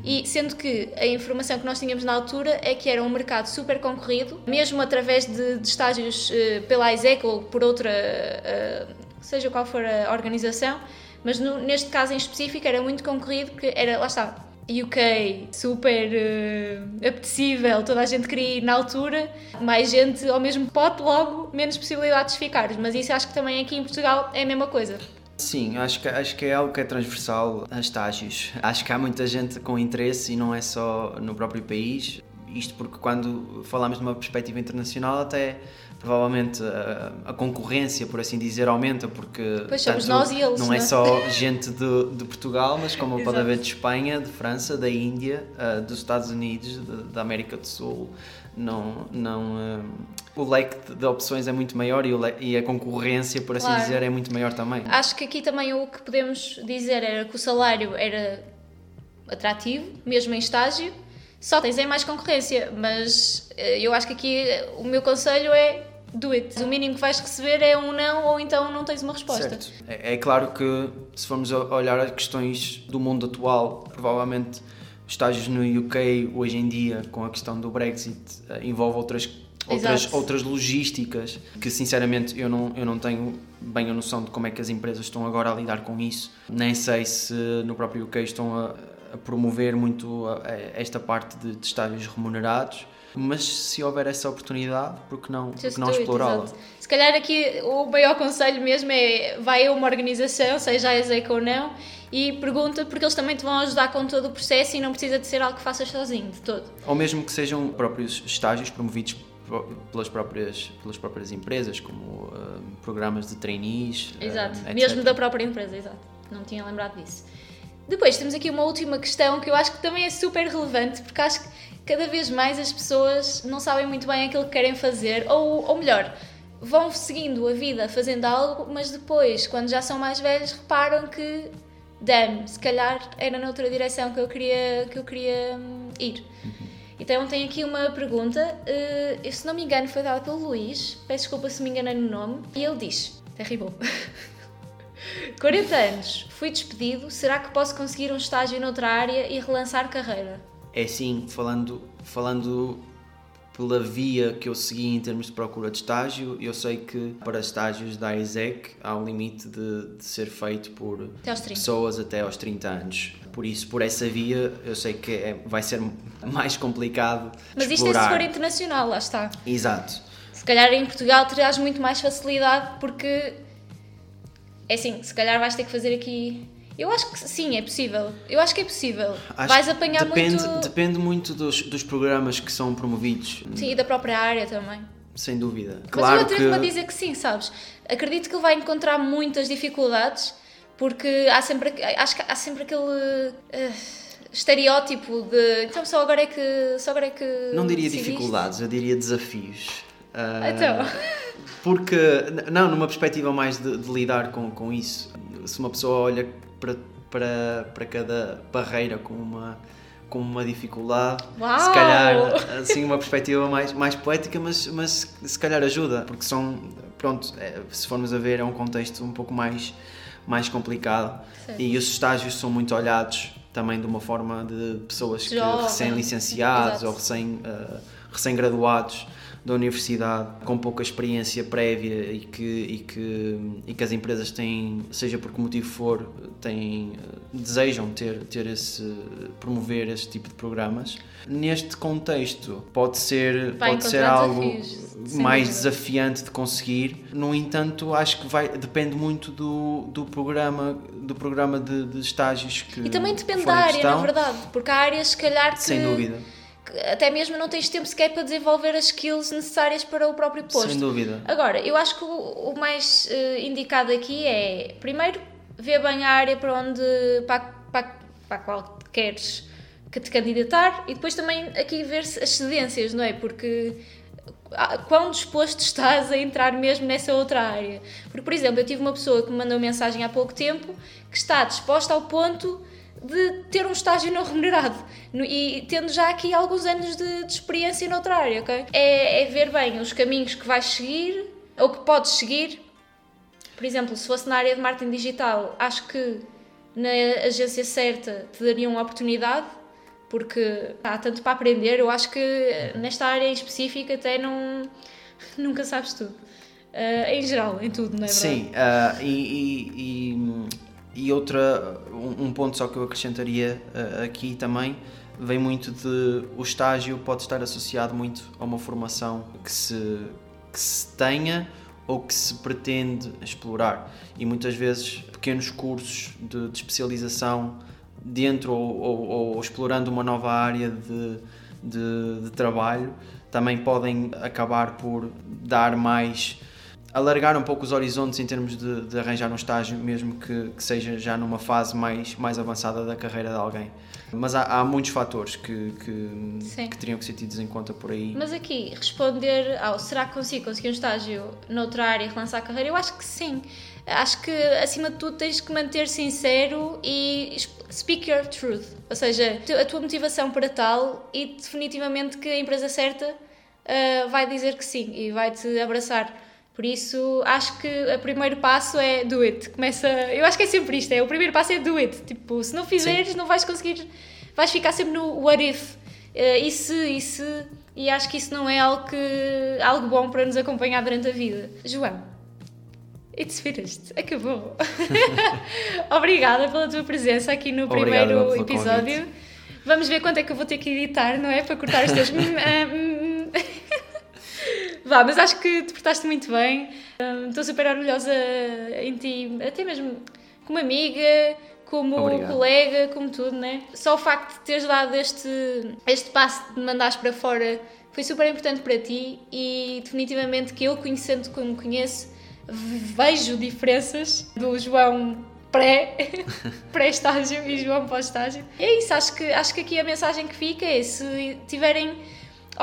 E sendo que a informação que nós tínhamos na altura é que era um mercado super concorrido, mesmo através de, de estágios eh, pela ISEC ou por outra, eh, seja qual for a organização, mas no- neste caso em específico era muito concorrido, porque era, lá está, UK, super eh, apetecível, toda a gente queria ir na altura, mais gente ao mesmo pote, logo menos possibilidades de ficar. Mas isso acho que também aqui em Portugal é a mesma coisa. Sim, acho que, acho que é algo que é transversal a estágios. Acho que há muita gente com interesse e não é só no próprio país. isto porque quando falamos de uma perspectiva internacional até provavelmente a, a, concorrência, por assim dizer, aumenta, porque pois tanto, nós e eles, não é, é só gente de, de, Portugal, mas como [LAUGHS] pode haver de Espanha, de França, da Índia, uh, dos Estados Unidos, de, da América do Sul. Não, não, uh, o leque de, de, opções é muito maior e, leque, e, a concorrência, por assim claro. dizer, é muito maior também. Acho que aqui também o que podemos dizer era que o salário era atrativo, mesmo em estágio, só tens aí mais concorrência, mas eh, eu acho que aqui o meu conselho é do it. O mínimo que vais receber é um não ou então não tens uma resposta. Certo. É, é claro que se formos olhar as questões do mundo atual, provavelmente estágios no UK hoje em dia, com a questão do Brexit, eh, envolve outras outras, outras logísticas que sinceramente eu não, eu não tenho bem a noção de como é que as empresas estão agora a lidar com isso. Nem sei se no próprio UK estão a, a promover muito a, a esta parte de, de estágios remunerados mas se houver essa oportunidade, por que não, porque não explorá-la? Se calhar aqui o maior conselho mesmo é vai a uma organização, seja a ESEC ou não, e pergunta porque eles também te vão ajudar com todo o processo e não precisa de ser algo que faças sozinho, de todo. Ou mesmo que sejam próprios estágios promovidos pelas próprias, pelas próprias empresas, como uh, programas de trainees. Exato, uh, mesmo da própria empresa, exato. Não tinha lembrado disso. Depois temos aqui uma última questão que eu acho que também é super relevante, porque acho que cada vez mais as pessoas não sabem muito bem aquilo que querem fazer, ou, ou melhor, vão seguindo a vida fazendo algo, mas depois, quando já são mais velhos, reparam que, damn, se calhar era noutra direção que eu queria, que eu queria hum, ir. Uhum. Então tem aqui uma pergunta, uh, se não me engano foi dada pelo Luís, peço desculpa se me enganei no nome, e ele diz, terrible. [LAUGHS] 40 anos, fui despedido, será que posso conseguir um estágio noutra área e relançar carreira? É sim, falando, falando pela via que eu segui em termos de procura de estágio, eu sei que para estágios da ISEC há um limite de, de ser feito por até pessoas até aos 30 anos. Por isso, por essa via, eu sei que é, vai ser [LAUGHS] mais complicado. Mas explorar. isto é se for internacional, lá está. Exato. Se calhar em Portugal terás muito mais facilidade porque é assim, se calhar vais ter que fazer aqui eu acho que sim, é possível. Eu acho que é possível. Acho Vais apanhar depende, muito. Depende muito dos, dos programas que são promovidos. Sim, e da própria área também. Sem dúvida. Mas claro eu atrevo-me que... a dizer que sim, sabes? Acredito que ele vai encontrar muitas dificuldades porque há sempre, acho que há sempre aquele. Uh, estereótipo de então só agora é que só agora é que não diria dificuldades eu diria desafios uh, então porque não numa perspectiva mais de, de lidar com, com isso se uma pessoa olha para, para, para cada barreira com uma, com uma dificuldade. Uau! Se calhar, assim, uma perspectiva mais, mais poética, mas, mas se calhar ajuda, porque são, pronto, é, se formos a ver, é um contexto um pouco mais, mais complicado Sim. e os estágios são muito olhados também de uma forma de pessoas que recém-licenciados ou recém, uh, recém-graduados da universidade com pouca experiência prévia e que, e que, e que as empresas têm, seja por que motivo for, têm, desejam ter, ter esse, promover esse tipo de programas. Neste contexto, pode ser, pode ser algo mais desafiante de conseguir. No entanto, acho que vai, depende muito do, do programa, do programa de, de estágios que. E também depende da área, questão. na verdade, porque há áreas, se calhar, que. Sem dúvida até mesmo não tens tempo sequer para desenvolver as skills necessárias para o próprio posto. Sem dúvida. Agora, eu acho que o, o mais uh, indicado aqui é, primeiro, ver bem a área para onde, para, para, para a qual queres que te candidatar e depois também aqui ver as cedências, não é? Porque ah, quão disposto estás a entrar mesmo nessa outra área. Porque, por exemplo, eu tive uma pessoa que me mandou mensagem há pouco tempo que está disposta ao ponto de ter um estágio não remunerado e tendo já aqui alguns anos de, de experiência noutra área, ok? É, é, ver bem os caminhos que vais seguir ou que podes seguir. Por exemplo, se fosse na área de marketing digital, acho que na agência certa te daria uma oportunidade porque há tanto para aprender. Eu acho que nesta área em específico até não [LAUGHS] nunca sabes tudo. Uh, em geral, em tudo, não é verdade? Sim, uh, e, e, e outra, um, ponto só que eu acrescentaria uh, aqui também, vem muito de o estágio pode estar associado muito a uma formação que se, que se tenha ou que se pretende explorar. E muitas vezes pequenos cursos de, de especialização dentro ou, ou, ou, explorando uma nova área de, de, de trabalho também podem acabar por dar mais alargar um pouco os horizontes em termos de, de arranjar um estágio, mesmo que, que, seja já numa fase mais, mais avançada da carreira de alguém. Mas há, há muitos fatores que, que, que, teriam que ser tidos em conta por aí. Mas aqui, responder ao será que consigo conseguir um estágio noutra área e relançar a carreira, eu acho que sim. Acho que acima de tudo tens que manter sincero e speak your truth. Ou seja, a tua motivação para tal e definitivamente que a empresa certa uh, vai dizer que sim e vai te abraçar. Por isso, acho que o primeiro passo é do it. Começa, eu acho que é sempre isto, é o primeiro passo é do it. Tipo, se não fizeres, Sim. não vais conseguir, vais ficar sempre no what if. Uh, e se, e se, e acho que isso não é algo, que, algo bom para nos acompanhar durante a vida. João, it's finished, acabou. [LAUGHS] Obrigada pela tua presença aqui no primeiro episódio. Convite. Vamos ver quanto é que eu vou ter que editar, não é? Para cortar os teus. [LAUGHS] Vá, mas acho que te portaste muito bem. Estou super orgulhosa em ti, até mesmo como amiga, como Obrigado. colega, como tudo, né? Só o facto de teres dado este, este passo de mandares para fora foi super importante para ti e definitivamente que eu, conhecendo como conheço, vejo diferenças do João pré, [LAUGHS] pré-estágio e João pós-estágio. É isso, acho que, acho que aqui a mensagem que fica é se tiverem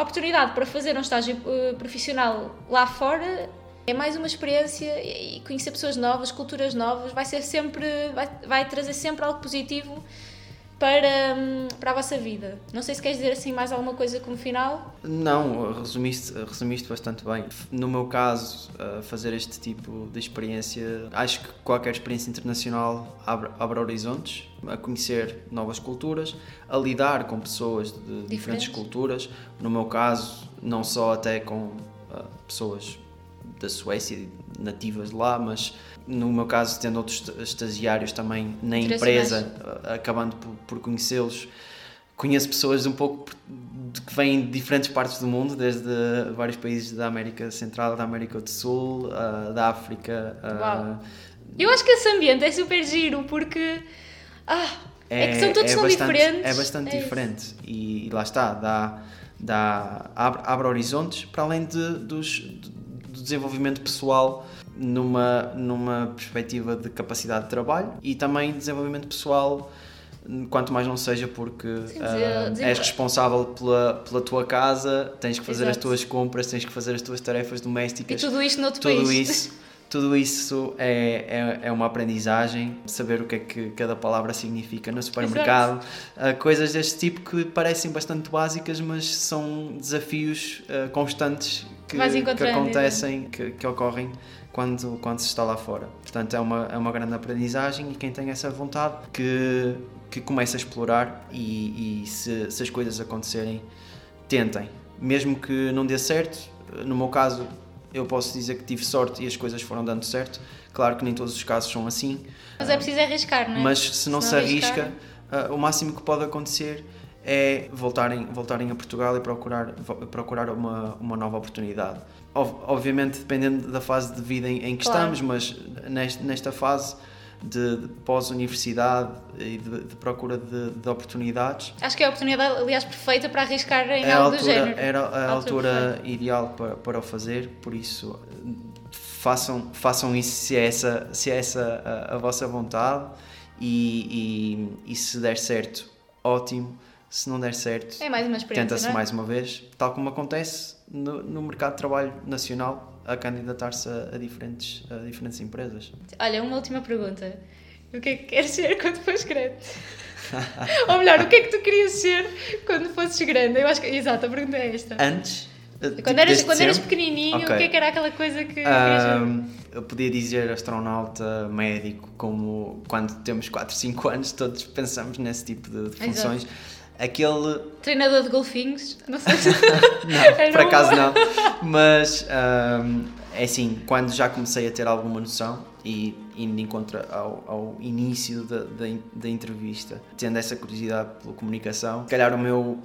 oportunidade para fazer um estágio uh, profissional lá fora. É mais uma experiência e conhecer pessoas novas, culturas novas, vai ser sempre, vai, vai trazer sempre algo positivo para, hum, para a vossa vida. Não sei se queres dizer assim mais alguma coisa como final. Não, resumiste, resumiste bastante bem. No meu caso, fazer este tipo de experiência, acho que qualquer experiência internacional abre, abre horizontes, a conhecer novas culturas, a lidar com pessoas de diferentes, diferentes culturas. No meu caso, não só até com uh, pessoas da Suécia, nativas de lá, mas no meu caso, tendo outros estagiários também na empresa, acabando por, por conhecê-los, conheço pessoas um pouco que vêm de diferentes partes do mundo, desde vários países da América Central, da América do Sul, uh, da África. Uh. Eu acho que esse ambiente é super giro porque ah, é, é que são todos é tão bastante, diferentes. É bastante é diferente e, e, lá está, dá, dá, abre, abre horizontes para além de, dos, do desenvolvimento pessoal numa, numa perspectiva de capacidade de trabalho e também desenvolvimento pessoal quanto mais não seja porque Sim, uh, és responsável pela, pela tua casa, tens que fazer Exato. as tuas compras, tens que fazer as tuas tarefas domésticas. E tudo isto noutro tudo país. Isso, [LAUGHS] tudo isso é, é, é, uma aprendizagem, saber o que é que cada palavra significa no supermercado, uh, coisas deste tipo que parecem bastante básicas, mas são desafios uh, constantes que, que acontecem, que, que ocorrem quando, quando se está lá fora. Portanto, é uma, é uma grande aprendizagem e quem tem essa vontade que, que comece a explorar e, e se, se as coisas acontecerem, tentem. Mesmo que não dê certo, no meu caso, eu posso dizer que tive sorte e as coisas foram dando certo. Claro que nem todos os casos são assim. Mas é preciso arriscar, não é? Mas se não se, se arrisca, uh, o máximo que pode acontecer é voltarem, voltarem a Portugal e procurar, procurar uma, uma nova oportunidade obviamente dependendo da fase de vida em, em que claro. estamos, mas nesta, nesta fase de, de pós-universidade e de, de procura de, de, oportunidades. Acho que é a oportunidade, aliás, perfeita para arriscar em é algo altura, do género. Era a, a altura, altura ideal para, para o fazer, por isso façam, façam isso se é essa, se é essa a, a vossa vontade e, e, e se der certo, ótimo. Se não der certo, é tenta-se é? mais uma vez, tal como acontece no, no mercado de trabalho nacional a candidatar-se a, a, diferentes, a diferentes empresas. Olha, uma última pergunta. O que é que queres ser quando fores grande? [LAUGHS] Ou melhor, o que é que tu querias ser quando fosses grande? Eu acho que, exato, a pergunta é esta. Antes? Eh, quando, tipo, eras, quando eras pequenininho, okay. o que é que era aquela coisa que um, Eu podia dizer astronauta, médico, como quando temos 4, 5 anos todos pensamos nesse tipo de, de funções. Exato aquele. Treinador de golfinhos? Não sei [LAUGHS] se. não, por acaso não. Mas um, é assim, quando já comecei a ter alguma noção e indo em contra ao, ao início da, da, da, entrevista, tendo essa curiosidade pela comunicação, se calhar o meu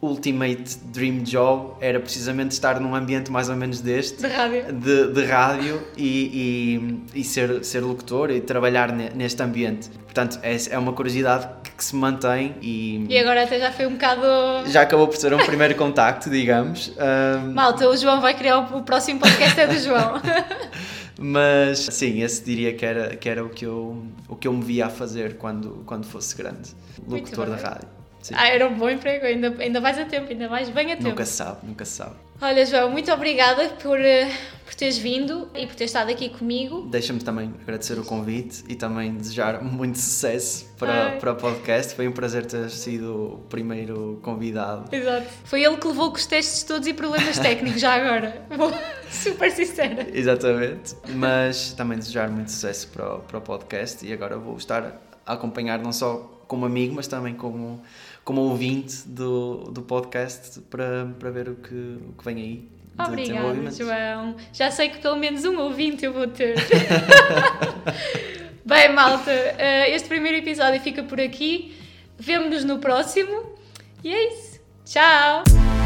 ultimate dream job era precisamente estar num ambiente mais ou menos deste de rádio, de, de rádio e, e, e, ser, ser locutor e trabalhar neste ambiente. Portanto, é, é uma curiosidade que se mantém e, E agora até já foi um bocado. já acabou por ser um primeiro contacto, digamos. Ahm, Malta, o João vai criar o, o próximo podcast é do João. [LAUGHS] mas sim, esse diria que era, que era o, que eu, o que eu me via a fazer quando, quando fosse grande. Locutor da rádio. Sim. ah, era um bom emprego, ainda, ainda vais a tempo, ainda vais bem a tempo. Nunca se sabe, nunca se sabe. Olha, João, muito obrigada por, eh, por teres vindo e por teres estado aqui comigo. Deixa-me também agradecer o convite e também desejar muito sucesso para, Ai. para o podcast. Foi um prazer ter sido o primeiro convidado. Exato. Foi ele que levou com os testes todos e problemas técnicos, já agora. Vou [LAUGHS] super sincera. Exatamente. Mas também desejar muito sucesso para para o podcast e agora vou estar a acompanhar não só como amigo, mas também como, como ouvinte do, do podcast para, para ver o que, o que vem aí. Obrigada. João. Já sei que pelo menos um ouvinte eu vou ter. [LAUGHS] Bem, malta, eh, este primeiro episódio fica por aqui. Vemo-nos no próximo. E é isso. Tchau!